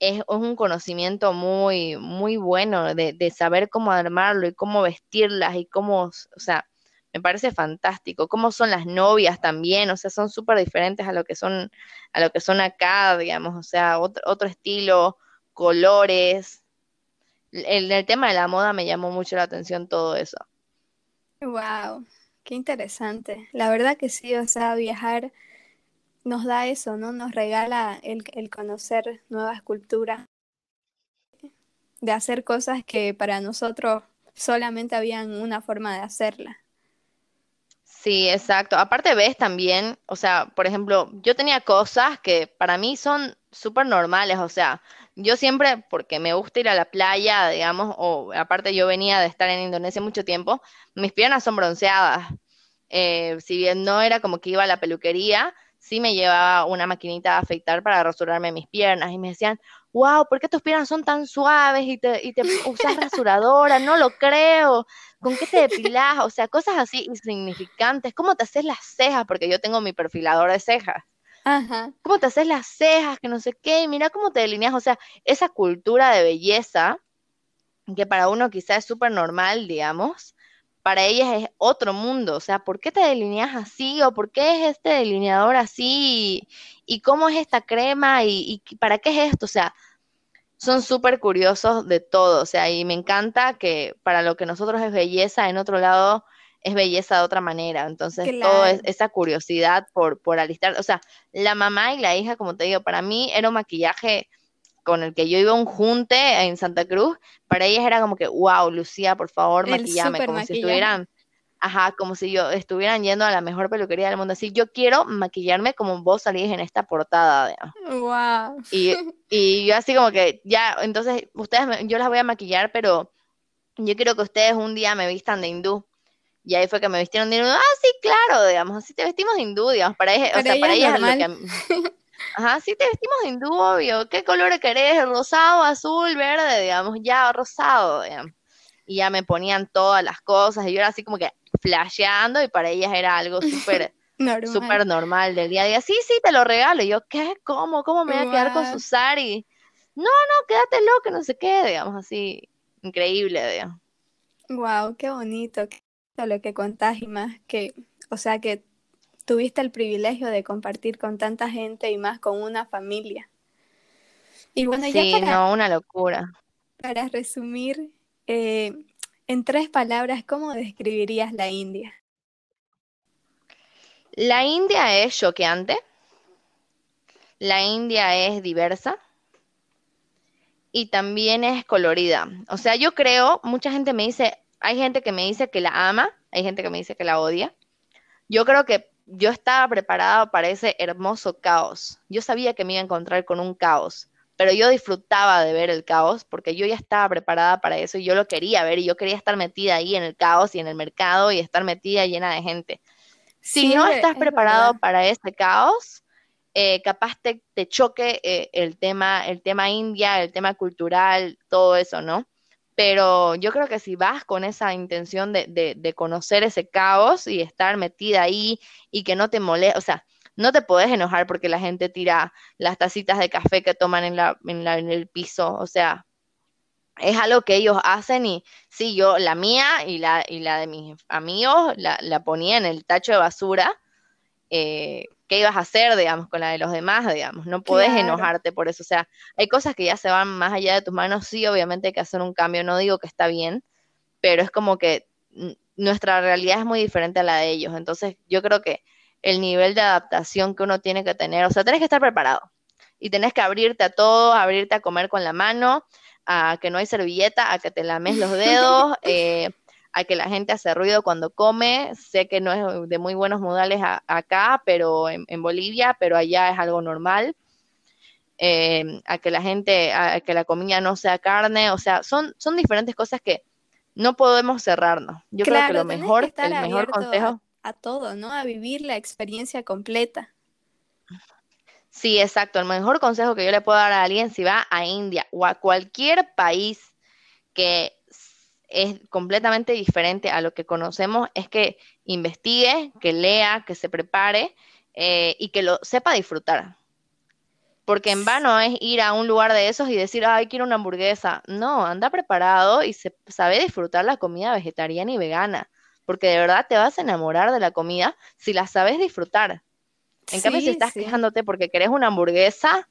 es, un conocimiento muy, muy bueno de, saber cómo armarlo y cómo vestirlas y cómo, o sea, me parece fantástico. Cómo son las novias también, o sea, son súper diferentes a lo que son, a lo que son acá, digamos, o sea, otro, otro estilo, colores. En el tema de la moda me llamó mucho la atención todo eso. Wow, qué interesante. La verdad que sí, o sea, viajar nos da eso, ¿no? Nos regala el, el conocer nuevas culturas, de hacer cosas que para nosotros solamente habían una forma de hacerla. Sí, exacto. Aparte ves también, o sea, por ejemplo, yo tenía cosas que para mí son súper normales, o sea, yo siempre, porque me gusta ir a la playa, digamos, o aparte yo venía de estar en Indonesia mucho tiempo, mis piernas son bronceadas. Eh, si bien no era como que iba a la peluquería, sí me llevaba una maquinita de afeitar para rasurarme mis piernas y me decían, wow, ¿por qué tus piernas son tan suaves y te, y te <laughs> usas rasuradora? No lo creo. ¿Con qué te depilas? O sea, cosas así insignificantes. ¿Cómo te haces las cejas? Porque yo tengo mi perfilador de cejas. Ajá. ¿Cómo te haces las cejas? Que no sé qué. Mira cómo te delineas. O sea, esa cultura de belleza, que para uno quizás es súper normal, digamos, para ellas es otro mundo. O sea, ¿por qué te delineas así? ¿O por qué es este delineador así? ¿Y, cómo es esta crema? ¿Y, para qué es esto? O sea, son súper curiosos de todo. O sea, y me encanta que para lo que nosotros es belleza, en otro lado es belleza de otra manera. Entonces, todo es esa curiosidad por, por alistar. O sea, la mamá y la hija, como te digo, para mí era un maquillaje con el que yo iba a un junte en Santa Cruz, para ellas era como que, wow, Lucía, por favor, maquillame, como si estuvieran, ajá, como si yo estuvieran yendo a la mejor peluquería del mundo. Así, yo quiero maquillarme como vos salís en esta portada. Wow. Y, y yo así como que, ya, entonces, ustedes, yo las voy a maquillar, pero yo quiero que ustedes un día me vistan de hindú. Y ahí fue que me vistieron de hindú. Ah, sí, claro, digamos, así te vestimos de hindú, digamos, para, ellas, o sea, para ellas lo que... <laughs> Ajá, sí te vestimos hindú, obvio. ¿Qué color querés? ¿Rosado, azul, verde? Digamos, ya, rosado, digamos. Y ya me ponían todas las cosas y yo era así como que flasheando y para ellas era algo <laughs> súper normal. Super normal del día a día. Sí, sí, te lo regalo. Y yo, ¿qué? ¿Cómo? ¿Cómo me voy a quedar con su sari? No, no, quédatelo, que no se quede, digamos, así. Increíble, digamos. Wow, qué bonito. lo que contás y más que, o sea, que tuviste el privilegio de compartir con tanta gente y más con una familia. Y bueno, sí, no, una locura. Para resumir, eh, en tres palabras, ¿cómo describirías la India? La India es choqueante, la India es diversa y también es colorida. O sea, yo creo, mucha gente me dice, hay gente que me dice que la ama, hay gente que me dice que la odia. Yo creo que yo estaba preparada para ese hermoso caos. Yo sabía que me iba a encontrar con un caos, pero yo disfrutaba de ver el caos porque yo ya estaba preparada para eso y yo lo quería ver y yo quería estar metida ahí en el caos y en el mercado y estar metida llena de gente. Si no estás preparado para ese caos, eh, capaz te, choque eh, el tema, el tema India, el tema cultural, todo eso, ¿no? Pero yo creo que si vas con esa intención de, conocer ese caos y estar metida ahí y que no te moleste, o sea, no te podés enojar porque la gente tira las tacitas de café que toman en, la, en, la, en el piso, o sea, es algo que ellos hacen y sí, yo la mía y la, y la de mis amigos la, la ponía en el tacho de basura. Eh, qué ibas a hacer, digamos, con la de los demás, digamos, no puedes enojarte por eso, o sea, hay cosas que ya se van más allá de tus manos, sí, obviamente hay que hacer un cambio, no digo que está bien, pero es como que nuestra realidad es muy diferente a la de ellos, entonces yo creo que el nivel de adaptación que uno tiene que tener, o sea, tenés que estar preparado y tenés que abrirte a todo, abrirte a comer con la mano, a que no hay servilleta, a que te lames los <laughs> dedos, eh, a que la gente hace ruido cuando come. Sé que no es de muy buenos modales acá, pero en, Bolivia, pero allá es algo normal. eh, a que la gente, a que la comida no sea carne, o sea, son, son diferentes cosas que no podemos cerrarnos. Yo creo que lo mejor, el mejor consejo... A, todo, ¿no? A vivir la experiencia completa. Sí, exacto. El mejor consejo que yo le puedo dar a alguien si va a India o a cualquier país que es completamente diferente a lo que conocemos es que investigue, que lea, que se prepare eh, y que lo sepa disfrutar. Porque en vano es ir a un lugar de esos y decir, ay, quiero una hamburguesa. No, anda preparado y se sabe disfrutar la comida vegetariana y vegana. Porque de verdad te vas a enamorar de la comida si la sabes disfrutar. En cambio, si estás quejándote porque querés una hamburguesa,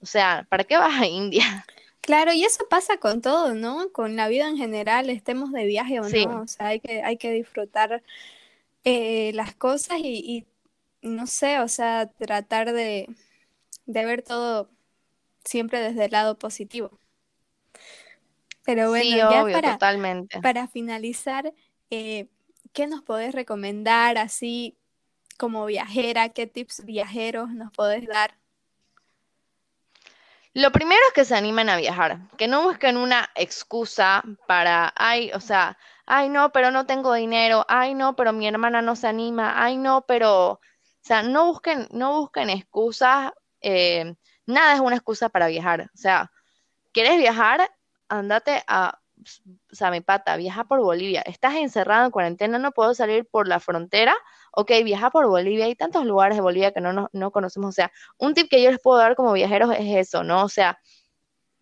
o sea, ¿para qué vas a India? Claro, y eso pasa con todo, ¿no? Con la vida en general, estemos de viaje o no. O sea, hay que, hay que disfrutar eh, las cosas y, no sé, o sea, tratar de, de ver todo siempre desde el lado positivo. Pero bueno, ya para, para finalizar, eh, ¿qué nos podés recomendar así como viajera? ¿Qué tips viajeros nos podés dar? Lo primero es que se animen a viajar, que no busquen una excusa para, ay, o sea, ay, no, pero no tengo dinero, ay, no, pero mi hermana no se anima, ay, no, pero, o sea, no busquen, no busquen excusas, eh, nada es una excusa para viajar, o sea, ¿quieres viajar? Andate a, o viaja por Bolivia, estás encerrado en cuarentena, no puedo salir por la frontera, ok, viaja por Bolivia, hay tantos lugares de Bolivia que no, no, conocemos, o sea, un tip que yo les puedo dar como viajeros es eso, ¿no? O sea,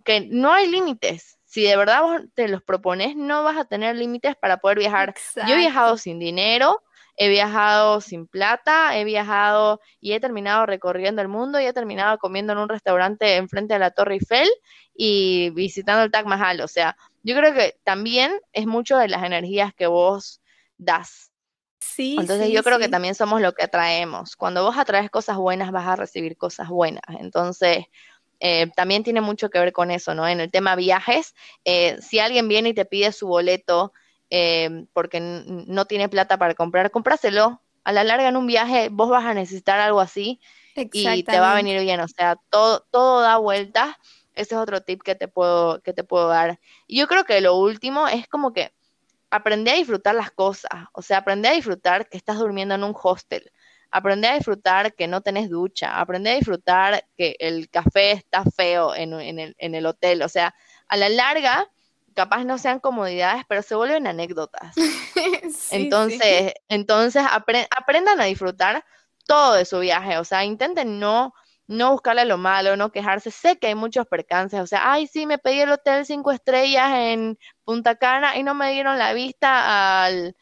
que no hay límites. Si de verdad vos te los propones, no vas a tener límites para poder viajar. Yo he viajado sin dinero, he viajado sin plata, he viajado y he terminado recorriendo el mundo y he terminado comiendo en un restaurante enfrente de la Torre Eiffel y visitando el Taj Mahal. O sea, yo creo que también es mucho de las energías que vos das. Sí, Entonces yo creo que también somos lo que atraemos. Cuando vos atraes cosas buenas, vas a recibir cosas buenas. Entonces, eh, también tiene mucho que ver con eso, ¿no? En el tema viajes, eh, si alguien viene y te pide su boleto eh, porque no tiene plata para comprar, cómpraselo. A la larga en un viaje vos vas a necesitar algo así y te va a venir bien. O sea, todo, todo da vueltas. Ese es otro tip que te puedo, que te puedo dar. Y yo creo que lo último es como que aprende a disfrutar las cosas, o sea, aprende a disfrutar que estás durmiendo en un hostel, aprende a disfrutar que no tenés ducha, aprende a disfrutar que el café está feo en, el, hotel, o sea, a la larga, capaz no sean comodidades, pero se vuelven anécdotas. <laughs> entonces, entonces aprendan a disfrutar todo de su viaje, o sea, intenten no no buscarle lo malo, no quejarse. Sé que hay muchos percances, o sea, ay, sí, me pedí el hotel cinco estrellas en Punta Cana y no me dieron la vista al,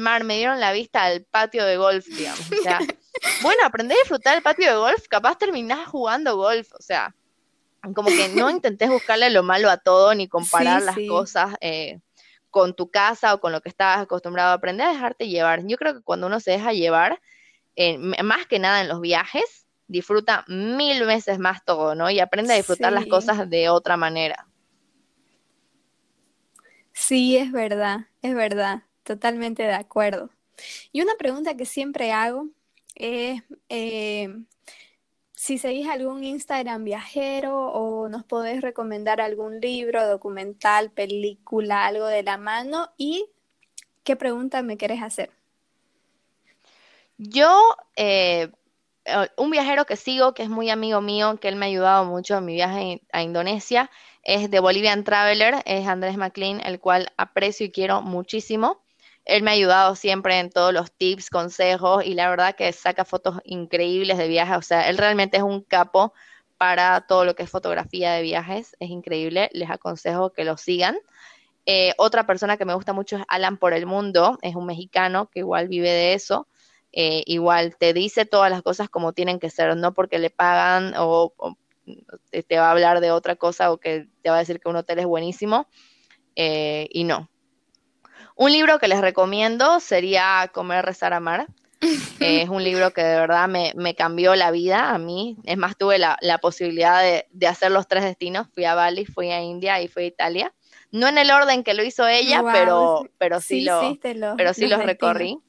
mar, me dieron la vista al patio de golf, digamos. O sea, <laughs> bueno, aprendí a disfrutar el patio de golf, capaz terminás jugando golf, o sea, como que no <laughs> intentes buscarle lo malo a todo ni comparar las cosas. Eh, con tu casa o con lo que estabas acostumbrado a aprender a dejarte llevar. Yo creo que cuando uno se deja llevar, eh, más que nada en los viajes, disfruta mil veces más todo, ¿no? Y aprende a disfrutar las cosas de otra manera. Sí, es verdad, es verdad, totalmente de acuerdo. Y una pregunta que siempre hago es eh, si seguís algún Instagram viajero o nos podés recomendar algún libro, documental, película, algo de la mano y qué pregunta me querés hacer. Yo eh, eh, un viajero que sigo, que es muy amigo mío, que él me ha ayudado mucho en mi viaje a Indonesia, es de Bolivian Traveler, es Andrés McLean, el cual aprecio y quiero muchísimo. Él me ha ayudado siempre en todos los tips, consejos y la verdad que saca fotos increíbles de viajes. O sea, él realmente es un capo para todo lo que es fotografía de viajes. Es increíble. Les aconsejo que lo sigan. Eh, otra persona que me gusta mucho es Alan por el Mundo. Es un mexicano que igual vive de eso. Eh, igual te dice todas las cosas como tienen que ser, no porque le pagan o, te va a hablar de otra cosa o que te va a decir que un hotel es buenísimo eh, y no. Un libro que les recomiendo sería Comer, Rezar, Amar. <laughs> es un libro que de verdad me, cambió la vida a mí. Es más, tuve la, posibilidad de, hacer los tres destinos. Fui a Bali, fui a India y fui a Italia. No en el orden que lo hizo ella, pero, pero sí, lo, pero sí los recorrí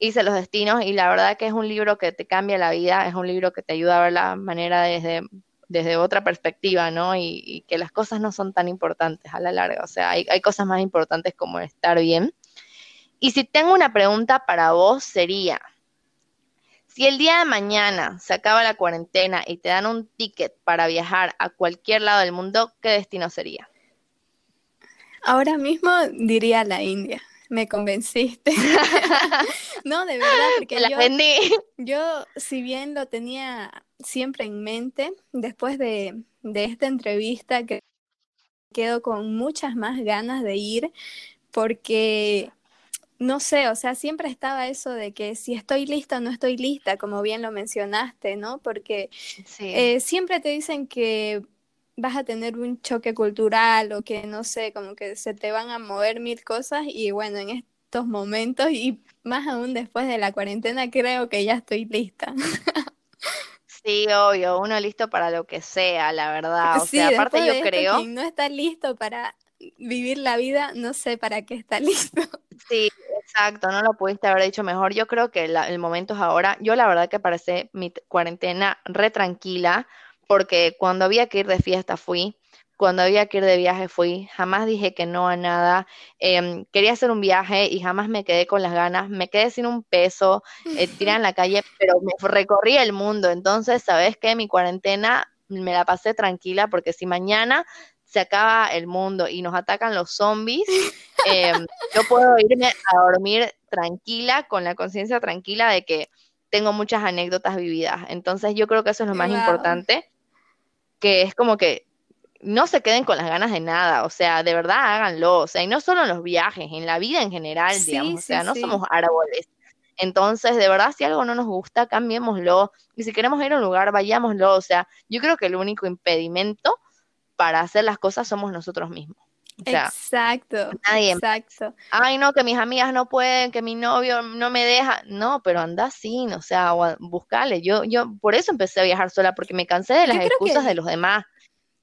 hice los destinos y la verdad que es un libro que te cambia la vida, es un libro que te ayuda a ver la manera desde desde otra perspectiva, ¿no? Y, que las cosas no son tan importantes a la larga, o sea, hay, hay cosas más importantes como estar bien. Y si tengo una pregunta para vos sería, si el día de mañana se acaba la cuarentena y te dan un ticket para viajar a cualquier lado del mundo, ¿qué destino sería? Ahora mismo diría la India. Me convenciste. <laughs> no, de verdad, <laughs> porque yo, <laughs> yo, si bien lo tenía siempre en mente, después de, de esta entrevista, que quedo con muchas más ganas de ir, porque no sé, o sea, siempre estaba eso de que si estoy lista o no estoy lista, como bien lo mencionaste, ¿no? Porque eh, siempre te dicen que vas a tener un choque cultural o que no sé, como que se te van a mover mil cosas y bueno, en estos momentos y más aún después de la cuarentena creo que ya estoy lista. Sí, obvio, uno listo para lo que sea, la verdad. O sea, aparte yo creo. Quien no está listo para vivir la vida, no sé para qué está listo. Sí, exacto, no lo pudiste haber dicho mejor. Yo creo que el momento es ahora. Yo la verdad que parece mi cuarentena re tranquila, porque cuando había que ir de fiesta fui, cuando había que ir de viaje fui, jamás dije que no a nada. Em, quería hacer un viaje y jamás me quedé con las ganas, me quedé sin un peso, eh, <laughs> tirada en la calle, pero me recorrí el mundo. Entonces, ¿sabes qué? Mi cuarentena me la pasé tranquila porque si mañana se acaba el mundo y nos atacan los zombies, <laughs> em, yo puedo irme a dormir tranquila, con la conciencia tranquila de que tengo muchas anécdotas vividas. Entonces yo creo que eso es lo más importante, que es como que no se queden con las ganas de nada, o sea, de verdad háganlo, o sea, y no solo en los viajes, en la vida en general, digamos, o sea, no somos árboles. Entonces, de verdad, si algo no nos gusta, cambiémoslo. Y si queremos ir a un lugar, vayámoslo. O sea, yo creo que el único impedimento para hacer las cosas somos nosotros mismos. Exacto, nadie exacto. Ay, no, que mis amigas no pueden, que mi novio no me deja. No, pero anda sin, o sea, buscale. Yo, yo por eso empecé a viajar sola, porque me cansé de las excusas de los demás.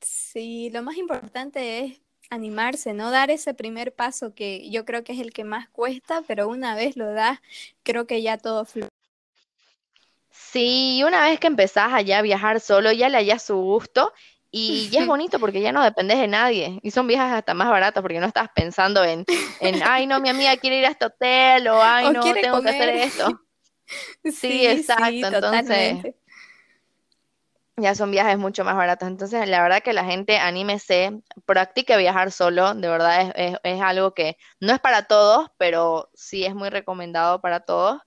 Sí, lo más importante es animarse, ¿no? Dar ese primer paso que yo creo que es el que más cuesta, pero una vez lo das, creo que ya todo fluye. Sí, una vez que empezás allá a viajar solo, ya le hallas su gusto y ya es <laughs> bonito porque ya no dependes de nadie. Y son viajes hasta más baratos porque no estás pensando en, en ay, no, mi amiga quiere ir a este hotel o ay, no, tengo que hacer esto. <laughs> Sí, exacto. Entonces, ya son viajes mucho más baratos. Entonces, la verdad que la gente anímese, practique viajar solo. De verdad es, es, algo que no es para todos, pero sí es muy recomendado para todos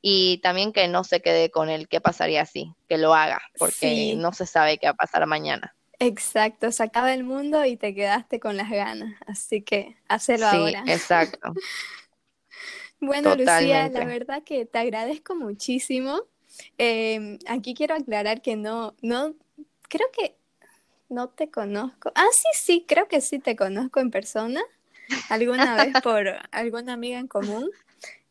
y también que no se quede con el qué pasaría así, que lo haga, porque no se sabe qué va a pasar mañana. Exacto, se acaba el mundo y te quedaste con las ganas, así que hacelo sí, ahora. Exacto. <laughs> bueno, Lucía, la verdad que te agradezco muchísimo. Em, aquí quiero aclarar que no, no, creo que no te conozco. Ah, sí, sí, creo que sí te conozco en persona, alguna vez <laughs> por alguna amiga en común,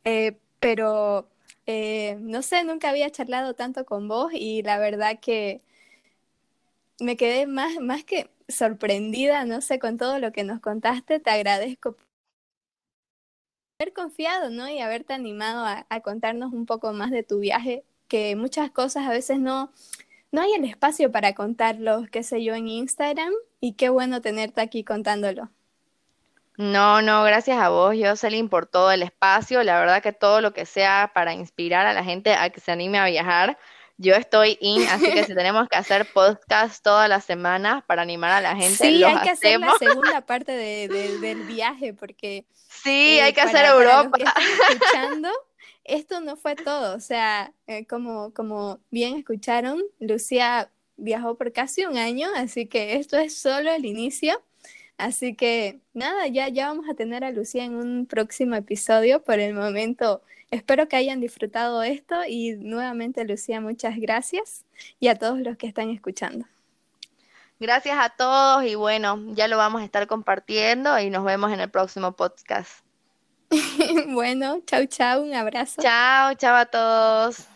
eh, pero eh, no sé, nunca había charlado tanto con vos y la verdad que me quedé más, más que sorprendida, no sé, con todo lo que nos contaste. Te agradezco por haber confiado, ¿no? Y haberte animado a, contarnos un poco más de tu viaje, que muchas cosas a veces no, no hay el espacio para contarlos, qué sé yo, en Instagram. Y qué bueno tenerte aquí contándolo. No, no, gracias a vos, Jocelyn, por todo el espacio. La verdad que todo lo que sea para inspirar a la gente a que se anime a viajar, yo estoy in, así que si <laughs> tenemos que hacer podcast todas las semanas para animar a la gente, sí, hay que hacer la <laughs> segunda parte del viaje, porque sí, hay eh, que hacer Europa. <laughs> escuchando, esto no fue todo, o sea, eh, como, como bien escucharon, Lucía viajó por casi un año, así que esto es solo el inicio. Así que nada, ya, ya vamos a tener a Lucía en un próximo episodio. Por el momento, espero que hayan disfrutado esto y nuevamente, Lucía, muchas gracias y a todos los que están escuchando. Gracias a todos y bueno, ya lo vamos a estar compartiendo y nos vemos en el próximo podcast. <laughs> bueno, chau, chau, un abrazo. Chao, chao a todos.